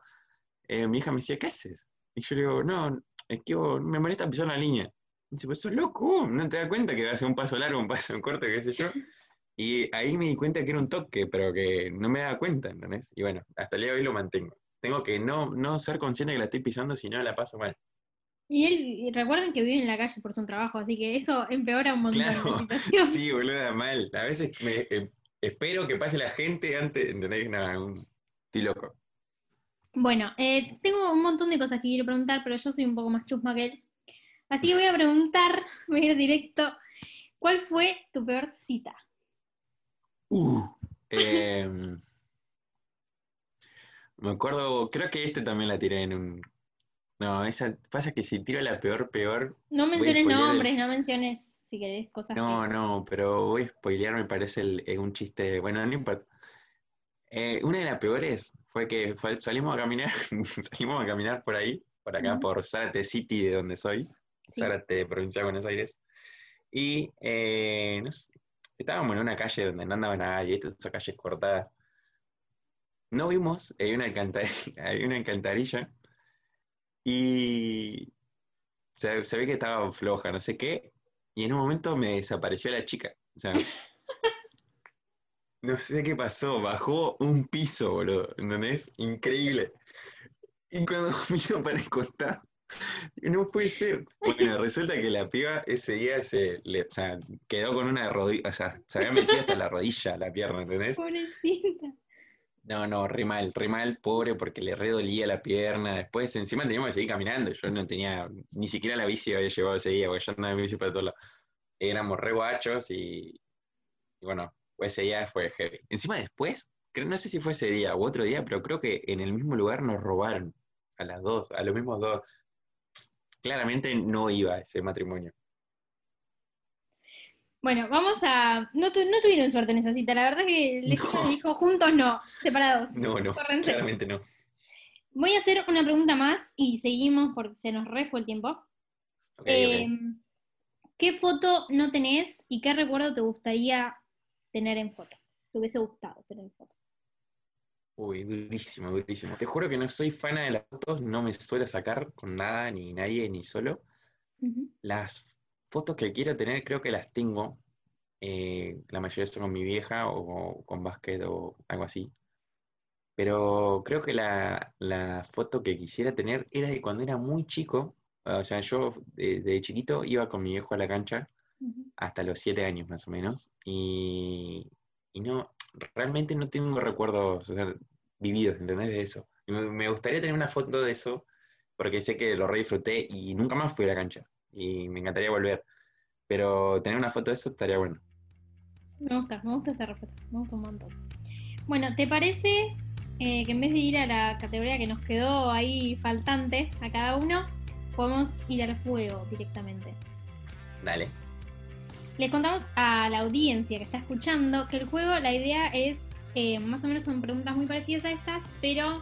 [SPEAKER 1] eh, mi hija me decía, ¿qué haces? Y yo le digo, no, es que me molesta pisar la línea. Dice, pues sos loco, no te das cuenta que hace un paso largo, un paso corto, qué sé yo. Y ahí me di cuenta que era un toque, pero que no me daba cuenta, ¿entendés? Y bueno, hasta el día de hoy lo mantengo. Tengo que no, no ser consciente que la estoy pisando, si no la paso mal.
[SPEAKER 2] Y él, y recuerden que vive en la calle por su trabajo, así que eso empeora un montón
[SPEAKER 1] Claro,
[SPEAKER 2] la situación.
[SPEAKER 1] Sí, boluda, mal. A veces me, eh, espero que pase la gente antes, ¿entendés? No, un- estoy loco.
[SPEAKER 2] Bueno, eh, tengo un montón de cosas que quiero preguntar, pero yo soy un poco más chusma que él. Así que voy a preguntar, voy a ir directo, ¿cuál fue tu peor cita?
[SPEAKER 1] Uh, em, me acuerdo, creo que este también la tiré en un... No, esa pasa que si tiro la peor, peor.
[SPEAKER 2] No menciones
[SPEAKER 1] el-
[SPEAKER 2] nombres, no menciones, si querés, cosas
[SPEAKER 1] No,
[SPEAKER 2] que...
[SPEAKER 1] no, pero voy a spoilear, me parece el- un chiste. Bueno, no importa. Eh, una de las peores fue que fue- salimos a caminar, salimos a caminar por ahí, por acá, por Zárate City, de donde soy,
[SPEAKER 2] Sí.
[SPEAKER 1] Zárate, provincia de Buenos Aires. Y eh, no sé, estábamos en una calle donde no andaba nadie, esas calles cortadas. No vimos, hay una, alcantarilla, hay una alcantarilla y se, se ve que estaba floja, no sé qué, y en un momento me desapareció la chica. O sea, no sé qué pasó, bajó un piso, boludo, ¿entendés? Increíble. Y cuando miro para el costado, no puede ser. Bueno, resulta que la piba ese día se le, o sea, quedó con una rodilla, o sea, se había metido hasta la rodilla, la pierna, ¿entendés?
[SPEAKER 2] Pobrecita.
[SPEAKER 1] No, no, re mal, re mal, pobre, porque le re dolía la pierna. Después, encima teníamos que seguir caminando. Yo no tenía, ni siquiera la bici había llevado ese día, porque yo andaba en bici para todos lados. Éramos re guachos y, y bueno, ese día fue heavy. Encima después, creo, no sé si fue ese día u otro día, pero creo que en el mismo lugar nos robaron a las dos, a los mismos dos. Claramente no iba a ese matrimonio.
[SPEAKER 2] Bueno, vamos a... No, tu- no tuvieron suerte en esa cita, la verdad que les
[SPEAKER 1] No.
[SPEAKER 2] dijo juntos no, separados.
[SPEAKER 1] No, no,
[SPEAKER 2] Córrense.
[SPEAKER 1] claramente no.
[SPEAKER 2] Voy a hacer una pregunta más y seguimos porque se nos re fue el tiempo. Eh, ¿Qué foto no tenés y qué recuerdo te gustaría tener en foto? Te hubiese gustado tener en foto.
[SPEAKER 1] Uy, durísimo, durísimo. Te juro que no soy fan de las fotos, no me suelo sacar con nada, ni nadie, ni solo.
[SPEAKER 2] Ujú.
[SPEAKER 1] Las fotos que quiero tener creo que las tengo. eh, la mayoría son con mi vieja o con básquet o algo así. Pero creo que la, la foto que quisiera tener era de cuando era muy chico. O sea, yo de, de chiquito iba con mi viejo a la cancha
[SPEAKER 2] Ujú.
[SPEAKER 1] hasta los siete años más o menos. Y, y no, realmente no tengo recuerdos o sea, vividos, ¿entendés? De eso. Y me, gustaría tener una foto de eso, porque sé que lo re disfruté y nunca más fui a la cancha. Y me encantaría volver. Pero tener una foto de eso estaría bueno.
[SPEAKER 2] Me gusta, me gusta esa respuesta, me gusta un montón. Bueno, ¿te parece eh, que en vez de ir a la categoría que nos quedó ahí faltante a cada uno, podemos ir al juego directamente?
[SPEAKER 1] Dale.
[SPEAKER 2] Les contamos a la audiencia que está escuchando que el juego, la idea es, eh, más o menos son preguntas muy parecidas a estas, pero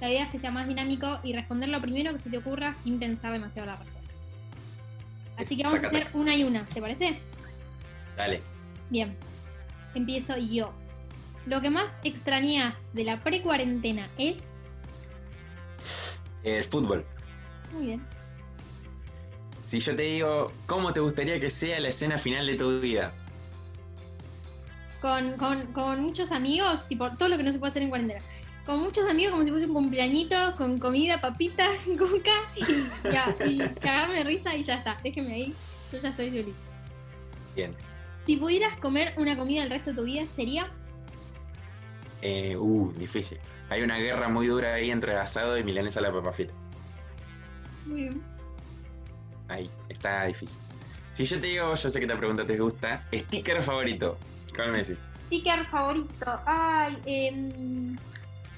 [SPEAKER 2] la idea es que sea más dinámico y responder lo primero que se te ocurra sin pensar demasiado la respuesta. Así que vamos a hacer una y una, ¿te parece?
[SPEAKER 1] Dale.
[SPEAKER 2] Bien, empiezo yo. Lo que más extrañas de la pre-cuarentena es...
[SPEAKER 1] El fútbol.
[SPEAKER 2] Muy bien.
[SPEAKER 1] Si yo te digo, ¿cómo te gustaría que sea la escena final de tu vida?
[SPEAKER 2] Con, con, con muchos amigos, tipo todo lo que no se puede hacer en cuarentena. Con muchos amigos como si fuese un cumpleañito, con comida, papita, coca y ya, y cagarme risa y ya está. Déjeme ahí, yo ya estoy feliz.
[SPEAKER 1] Bien.
[SPEAKER 2] Si pudieras comer una comida el resto de tu vida, ¿sería?
[SPEAKER 1] Eh, uh, difícil. Hay una guerra muy dura ahí entre asado y milanesa a la papa frita.
[SPEAKER 2] Muy bien.
[SPEAKER 1] Ahí, está difícil. Si yo te digo, yo sé que esta pregunta te gusta, sticker favorito, ¿cuál me decís?
[SPEAKER 2] Sticker favorito. Ay, em,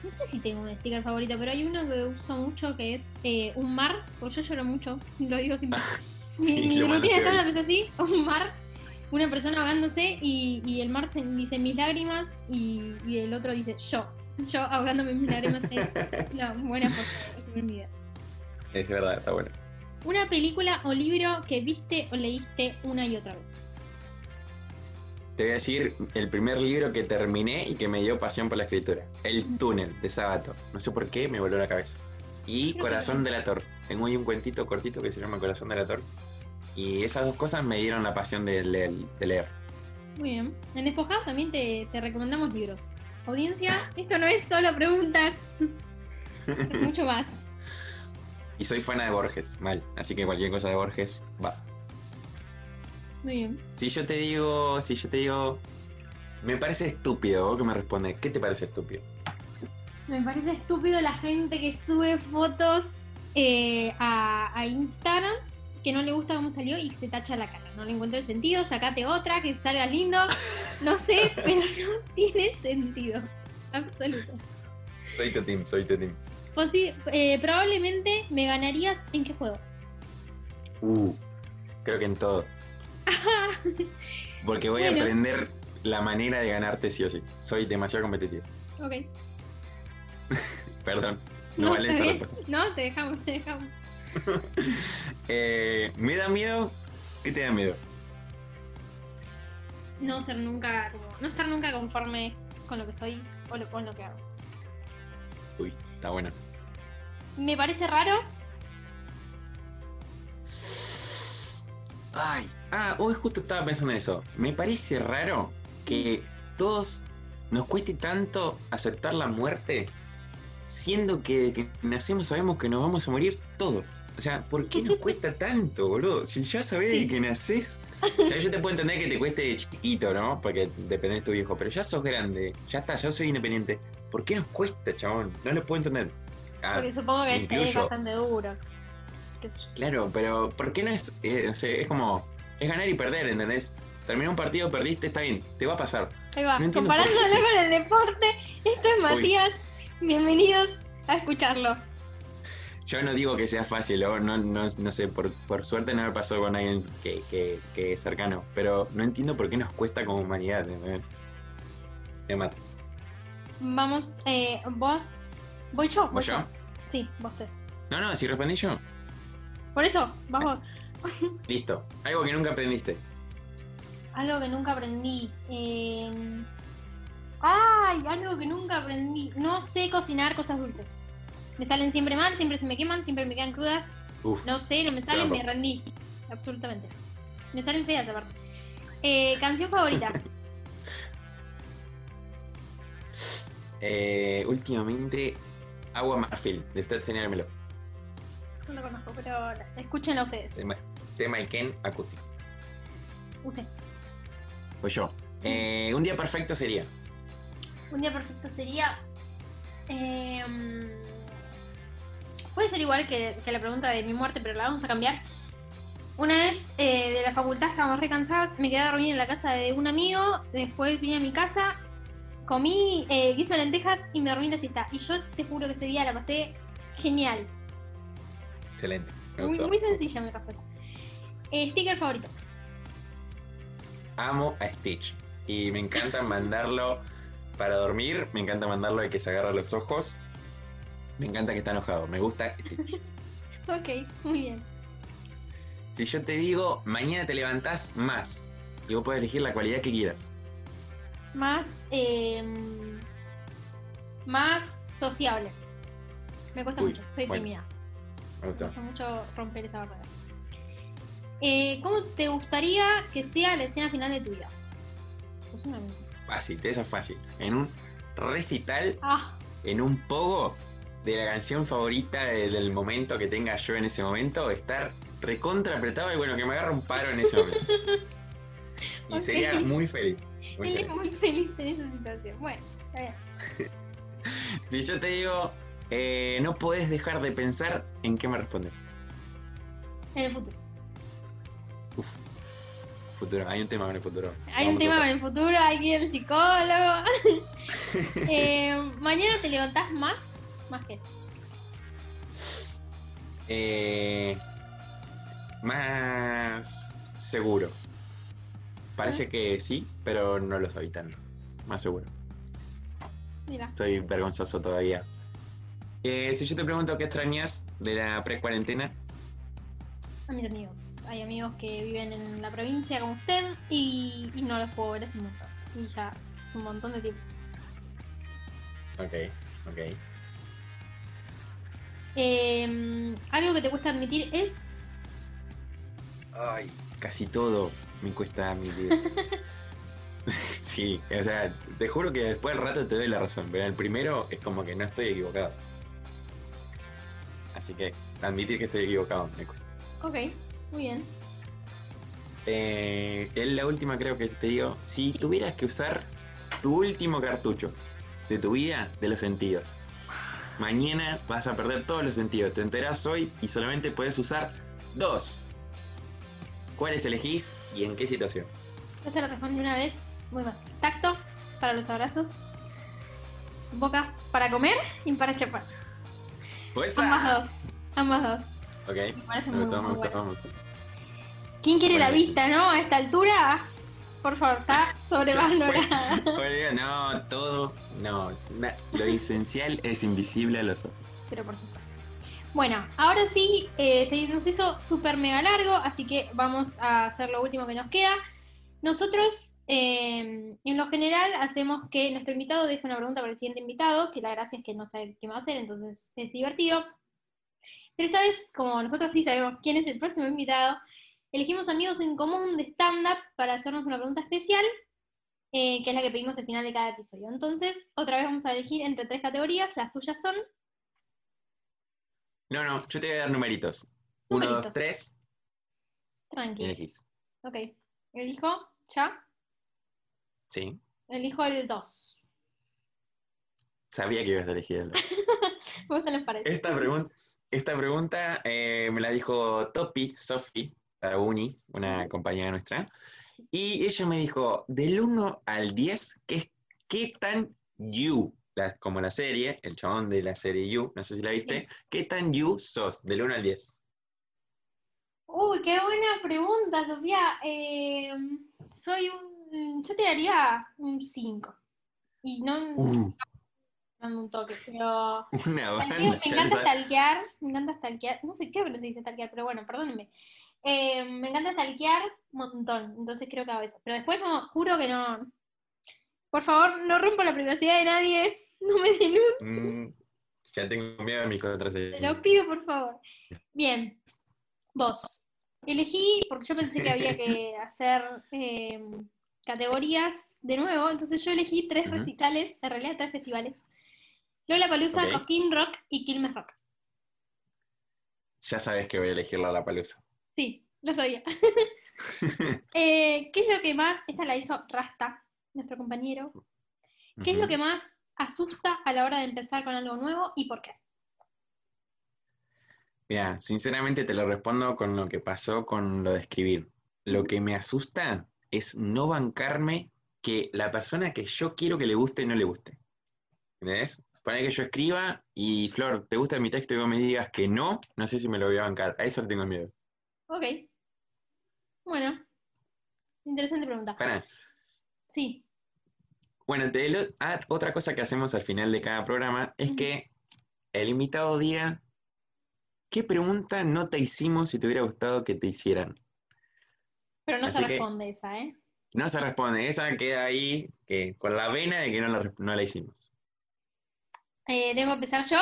[SPEAKER 2] no sé si tengo un sticker favorito, pero hay uno que uso mucho que es eh, un mar, porque yo lloro mucho, lo digo siempre. mi mi
[SPEAKER 1] lo
[SPEAKER 2] rutina es así, un mar, una persona ahogándose y, y el mar se- dice mis lágrimas y, y el otro dice yo, yo ahogándome mis lágrimas. Es una buena de subir mi vida.
[SPEAKER 1] Es verdad, está bueno.
[SPEAKER 2] Una película o libro que viste o leíste una y otra vez.
[SPEAKER 1] Te voy a decir el primer libro que terminé y que me dio pasión por la escritura. El túnel de Sabato. No sé por qué me voló la cabeza. y Corazón delator. Tengo ahí un cuentito cortito que se llama Corazón delator. Y esas dos cosas me dieron la pasión de leer. De leer.
[SPEAKER 2] Muy bien. En Despojados también te, te recomendamos libros. Audiencia, esto no es solo preguntas, es mucho más.
[SPEAKER 1] Y soy fan de Borges, mal. Así que cualquier cosa de Borges, va.
[SPEAKER 2] Muy bien.
[SPEAKER 1] Si yo te digo, si yo te digo, me parece estúpido, vos que me respondes, ¿qué te parece estúpido?
[SPEAKER 2] Me parece estúpido la gente que sube fotos eh, a, a Instagram que no le gusta cómo salió y se tacha la cara. No le encuentro el sentido, sacate otra, que salga lindo. No sé, pero no tiene sentido. Absoluto.
[SPEAKER 1] Soy tu team, soy tu team.
[SPEAKER 2] Pues sí, eh, probablemente me ganarías en qué juego.
[SPEAKER 1] Uh, creo que en todo. Porque voy a aprender la manera de ganarte sí o sí. Soy demasiado competitivo.
[SPEAKER 2] Ok.
[SPEAKER 1] Perdón, no, vale
[SPEAKER 2] está
[SPEAKER 1] esa.
[SPEAKER 2] No, te dejamos, te dejamos.
[SPEAKER 1] Eh, ¿Me da miedo? ¿Qué te da miedo?
[SPEAKER 2] No ser nunca, no estar nunca conforme con lo que soy o lo, con lo que hago.
[SPEAKER 1] Uy, está bueno.
[SPEAKER 2] Me parece raro.
[SPEAKER 1] Ay, ah, hoy justo estaba pensando en eso. Me parece raro que todos nos cueste tanto aceptar la muerte, siendo que de que nacemos sabemos que nos vamos a morir todos. O sea, ¿por qué nos cuesta tanto, boludo? Si ya sabés
[SPEAKER 2] Sí.
[SPEAKER 1] de que nacés. O sea, yo te puedo entender que te cueste de chiquito, ¿no? Porque depende de tu viejo, pero ya sos grande, ya está, yo soy independiente. ¿Por qué nos cuesta, chabón? No lo puedo entender. Ah,
[SPEAKER 2] Porque supongo que es, es bastante duro.
[SPEAKER 1] Claro, pero ¿por qué no es, eh, no sé, es como, es ganar y perder, ¿entendés? Terminó un partido, perdiste, está bien, te va a pasar.
[SPEAKER 2] Ahí va,
[SPEAKER 1] No
[SPEAKER 2] comparándolo con el deporte, esto es Matías. Bienvenidos a escucharlo.
[SPEAKER 1] Yo no digo que sea fácil, o no, no, no sé, por, por suerte no me pasó con alguien que, que, que es cercano, pero no entiendo por qué nos cuesta como humanidad, ¿entendés? Me mata.
[SPEAKER 2] Vamos, eh, vos. ¿Voy yo? Voy
[SPEAKER 1] ¿Voy yo?
[SPEAKER 2] Sí, vos te.
[SPEAKER 1] No, no, si respondí yo,
[SPEAKER 2] Por eso, vas vos.
[SPEAKER 1] listo. Algo que nunca aprendiste.
[SPEAKER 2] Algo que nunca aprendí. eh, Ay, algo que nunca aprendí. No sé cocinar cosas dulces. Me salen siempre mal, siempre se me queman, siempre me quedan crudas.
[SPEAKER 1] Uf,
[SPEAKER 2] No sé, no me salen, me rendí. Absolutamente. Me salen feas aparte. Eh, canción favorita.
[SPEAKER 1] eh, últimamente, Agua Marfil, de usted señálmelo.
[SPEAKER 2] No lo conozco, pero escúchenlo ustedes.
[SPEAKER 1] Tema, tema Iken acústico.
[SPEAKER 2] Usted.
[SPEAKER 1] Pues yo. Eh, un día perfecto sería.
[SPEAKER 2] Un día perfecto sería. eh, puede ser igual que, que la pregunta de mi muerte, pero la vamos a cambiar. Una vez eh, de la facultad estábamos re cansados, me quedé a dormir en la casa de un amigo, después vine a mi casa, comí eh, guiso de lentejas y me dormí la siesta. Y yo te juro que ese día la pasé genial.
[SPEAKER 1] Excelente.
[SPEAKER 2] Muy, muy sencilla mi respuesta. Eh, sticker favorito.
[SPEAKER 1] Amo a Stitch. Y me encanta mandarlo para dormir. Me encanta mandarlo al que se agarra los ojos. Me encanta que está enojado. Me gusta Stitch.
[SPEAKER 2] Ok, muy bien.
[SPEAKER 1] si yo te digo, mañana te levantás más. Y vos podés elegir la cualidad que quieras.
[SPEAKER 2] Más. eh, más sociable. Me cuesta
[SPEAKER 1] Uy,
[SPEAKER 2] mucho, soy
[SPEAKER 1] bueno.
[SPEAKER 2] tímida.
[SPEAKER 1] Me
[SPEAKER 2] Me
[SPEAKER 1] gusta.
[SPEAKER 2] gusta mucho romper esa barrera. Eh, ¿Cómo te gustaría que sea la escena final de tu vida? Pues una.
[SPEAKER 1] Fácil, eso es fácil. En un recital,
[SPEAKER 2] Ah,
[SPEAKER 1] en un pogo de la canción favorita de- del momento que tenga yo en ese momento, estar recontra apretado y bueno, que me agarre un paro en ese momento. Y sería muy feliz. muy
[SPEAKER 2] él
[SPEAKER 1] feliz.
[SPEAKER 2] es muy feliz en esa situación. Bueno, está bien.
[SPEAKER 1] Si yo te digo, eh, no puedes dejar de pensar, ¿en qué me respondes?
[SPEAKER 2] En el futuro.
[SPEAKER 1] Uf, futuro, hay un tema con el futuro.
[SPEAKER 2] Hay
[SPEAKER 1] Vamos
[SPEAKER 2] un tema con el futuro, hay que ir al psicólogo. Eh, mañana te levantás más, más que.
[SPEAKER 1] Eh, más seguro. Parece que sí, pero no lo soy tanto. Más seguro.
[SPEAKER 2] Mira,
[SPEAKER 1] Estoy vergonzoso todavía. Eh, si yo te pregunto qué extrañas de la pre-cuarentena,
[SPEAKER 2] a mis amigos. Hay amigos que viven en la provincia como usted y, y no los puedo ver, es un montón. Y ya es un montón de tiempo.
[SPEAKER 1] ok, ok.
[SPEAKER 2] Eh, algo que te cuesta admitir es.
[SPEAKER 1] Ay, casi todo me cuesta admitir. sí, o sea, te juro que después del rato te doy la razón, pero el primero es como que no estoy equivocado. Así que admitir que estoy equivocado me cuesta.
[SPEAKER 2] Ok, muy bien.
[SPEAKER 1] Eh, es la última creo que te digo. Si tuvieras que usar tu último cartucho de tu vida de los sentidos, mañana vas a perder todos los sentidos. Te enterás hoy y solamente puedes usar dos. ¿Cuáles elegís y en qué situación?
[SPEAKER 2] Esta la respondí una vez. Muy fácil. Tacto para los abrazos. Boca para comer y para chapar.
[SPEAKER 1] Pues
[SPEAKER 2] Ambas dos. Ambas dos.
[SPEAKER 1] Ok.
[SPEAKER 2] Me parecen
[SPEAKER 1] Me
[SPEAKER 2] muy,
[SPEAKER 1] gustó,
[SPEAKER 2] muy. ¿Quién quiere la vista, no? A esta altura. Por favor, está sobrevalorada.
[SPEAKER 1] No, todo. No, lo esencial es invisible a los ojos.
[SPEAKER 2] Pero por supuesto. Bueno, ahora sí, eh, se nos hizo súper mega largo, así que vamos a hacer lo último que nos queda. Nosotros, eh, en lo general, hacemos que nuestro invitado deje una pregunta para el siguiente invitado, que la gracia es que no sabe qué va a hacer, entonces es divertido. Pero esta vez, como nosotros sí sabemos quién es el próximo invitado, elegimos amigos en común de stand-up para hacernos una pregunta especial, eh, que es la que pedimos al final de cada episodio. Entonces, otra vez vamos a elegir entre tres categorías, las tuyas son
[SPEAKER 1] No, no, yo te voy a dar numeritos. Uno, dos, tres, y
[SPEAKER 2] Tranqui.
[SPEAKER 1] elegís.
[SPEAKER 2] Ok. Elijo ya.
[SPEAKER 1] Sí.
[SPEAKER 2] Elijo el 2.
[SPEAKER 1] Sabía que ibas a elegir el dos.
[SPEAKER 2] ¿Cómo se les parece?
[SPEAKER 1] Esta pregunta, esta pregunta eh, me la dijo Topi, Sofi, la Uni, una compañera nuestra. Y ella me dijo, del 1 al 10, ¿qué, qué tan you, la- como la serie, el chabón de la serie You, no sé si la viste, qué tan you sos, del 1 al 10?
[SPEAKER 2] Uy, qué buena pregunta, Sofía. Eh, soy un. Yo te daría un 5. Y no
[SPEAKER 1] Uh,
[SPEAKER 2] no un toque, pero.
[SPEAKER 1] una banda.
[SPEAKER 2] Me encanta stalkear. Me encanta stalkear. No sé, creo que no se dice stalkear, pero bueno, perdónenme. Eh, me encanta stalkear un montón. Entonces creo que hago eso. Pero después no, juro que no. Por favor, no rompo la privacidad de nadie. No me denuncien.
[SPEAKER 1] Mm, ya tengo miedo de mi
[SPEAKER 2] Te
[SPEAKER 1] contraseña.
[SPEAKER 2] lo pido, por favor. Bien, vos. Elegí, porque yo pensé que había que hacer eh, categorías de nuevo, entonces yo elegí tres recitales, en realidad tres festivales. Lola Palusa,
[SPEAKER 1] Ok.
[SPEAKER 2] Coquín Rock y Quilmes Rock.
[SPEAKER 1] Ya sabes que voy a elegir la palusa.
[SPEAKER 2] Sí, lo sabía. Eh, ¿Qué es lo que más, esta la hizo Rasta, nuestro compañero, qué es lo que más asusta a la hora de empezar con algo nuevo y por qué?
[SPEAKER 1] Mira, sinceramente te lo respondo con lo que pasó con lo de escribir. Lo que me asusta es no bancarme que la persona que yo quiero que le guste no le guste. ¿Entendés? Poner que yo escriba y Flor, ¿te gusta mi texto y vos me digas que no? No sé si me lo voy a bancar. A eso le tengo miedo.
[SPEAKER 2] Ok. Bueno, interesante pregunta.
[SPEAKER 1] Pará.
[SPEAKER 2] Sí,
[SPEAKER 1] Bueno, te lo- ah, otra cosa que hacemos al final de cada programa es que el invitado diga qué pregunta no te hicimos si te hubiera gustado que te hicieran.
[SPEAKER 2] pero no se
[SPEAKER 1] Así
[SPEAKER 2] responde esa, ¿eh?
[SPEAKER 1] No se responde, esa queda ahí que, con la vena de que no la, no la hicimos.
[SPEAKER 2] Eh, ¿Tengo que empezar yo?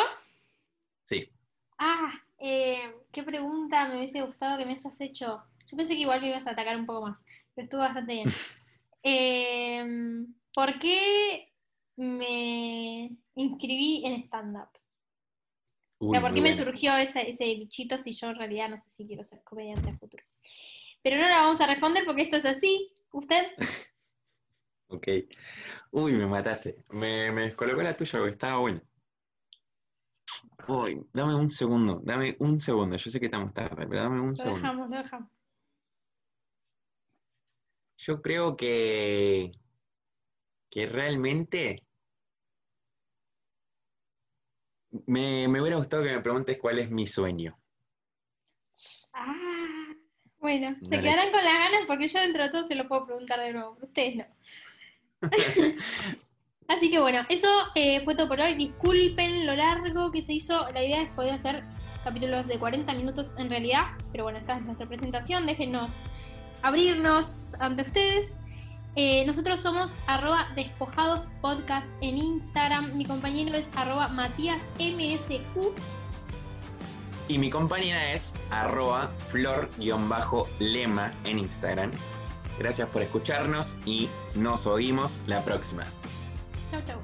[SPEAKER 1] Sí.
[SPEAKER 2] Ah, eh, qué pregunta me hubiese gustado que me hayas hecho. Yo pensé que igual me ibas a atacar un poco más, pero estuvo bastante bien. Eh, ¿Por qué me inscribí en stand-up? O sea, ¿por qué me surgió ese, ese bichito si yo en realidad no sé si quiero ser comediante a futuro? Pero no la vamos a responder porque esto es así. ¿Usted?
[SPEAKER 1] Ok. Uy, me mataste. Me, me descolocó la tuya porque estaba buena. Uy, dame un segundo, dame un segundo. Yo sé que estamos tarde, pero dame un
[SPEAKER 2] Lo
[SPEAKER 1] segundo.
[SPEAKER 2] dejamos, lo dejamos.
[SPEAKER 1] Yo creo que, que realmente me, me hubiera gustado que me preguntes cuál es mi sueño.
[SPEAKER 2] Ah, bueno,
[SPEAKER 1] No
[SPEAKER 2] se
[SPEAKER 1] la
[SPEAKER 2] quedarán con las ganas porque yo dentro de todo se lo puedo preguntar de nuevo, pero ustedes no. Así que bueno, eso eh, fue todo por hoy. Disculpen lo largo que se hizo. La idea es poder hacer capítulos de 40 minutos en realidad, pero bueno, esta es nuestra presentación. Déjenos abrirnos ante ustedes. Eh, nosotros somos arroba despojados podcast en Instagram. Mi compañero es arroba matíasmsq.
[SPEAKER 1] Y mi compañera es arroba flor-lema en Instagram. Gracias por escucharnos y nos oímos la próxima.
[SPEAKER 2] Chau, chau.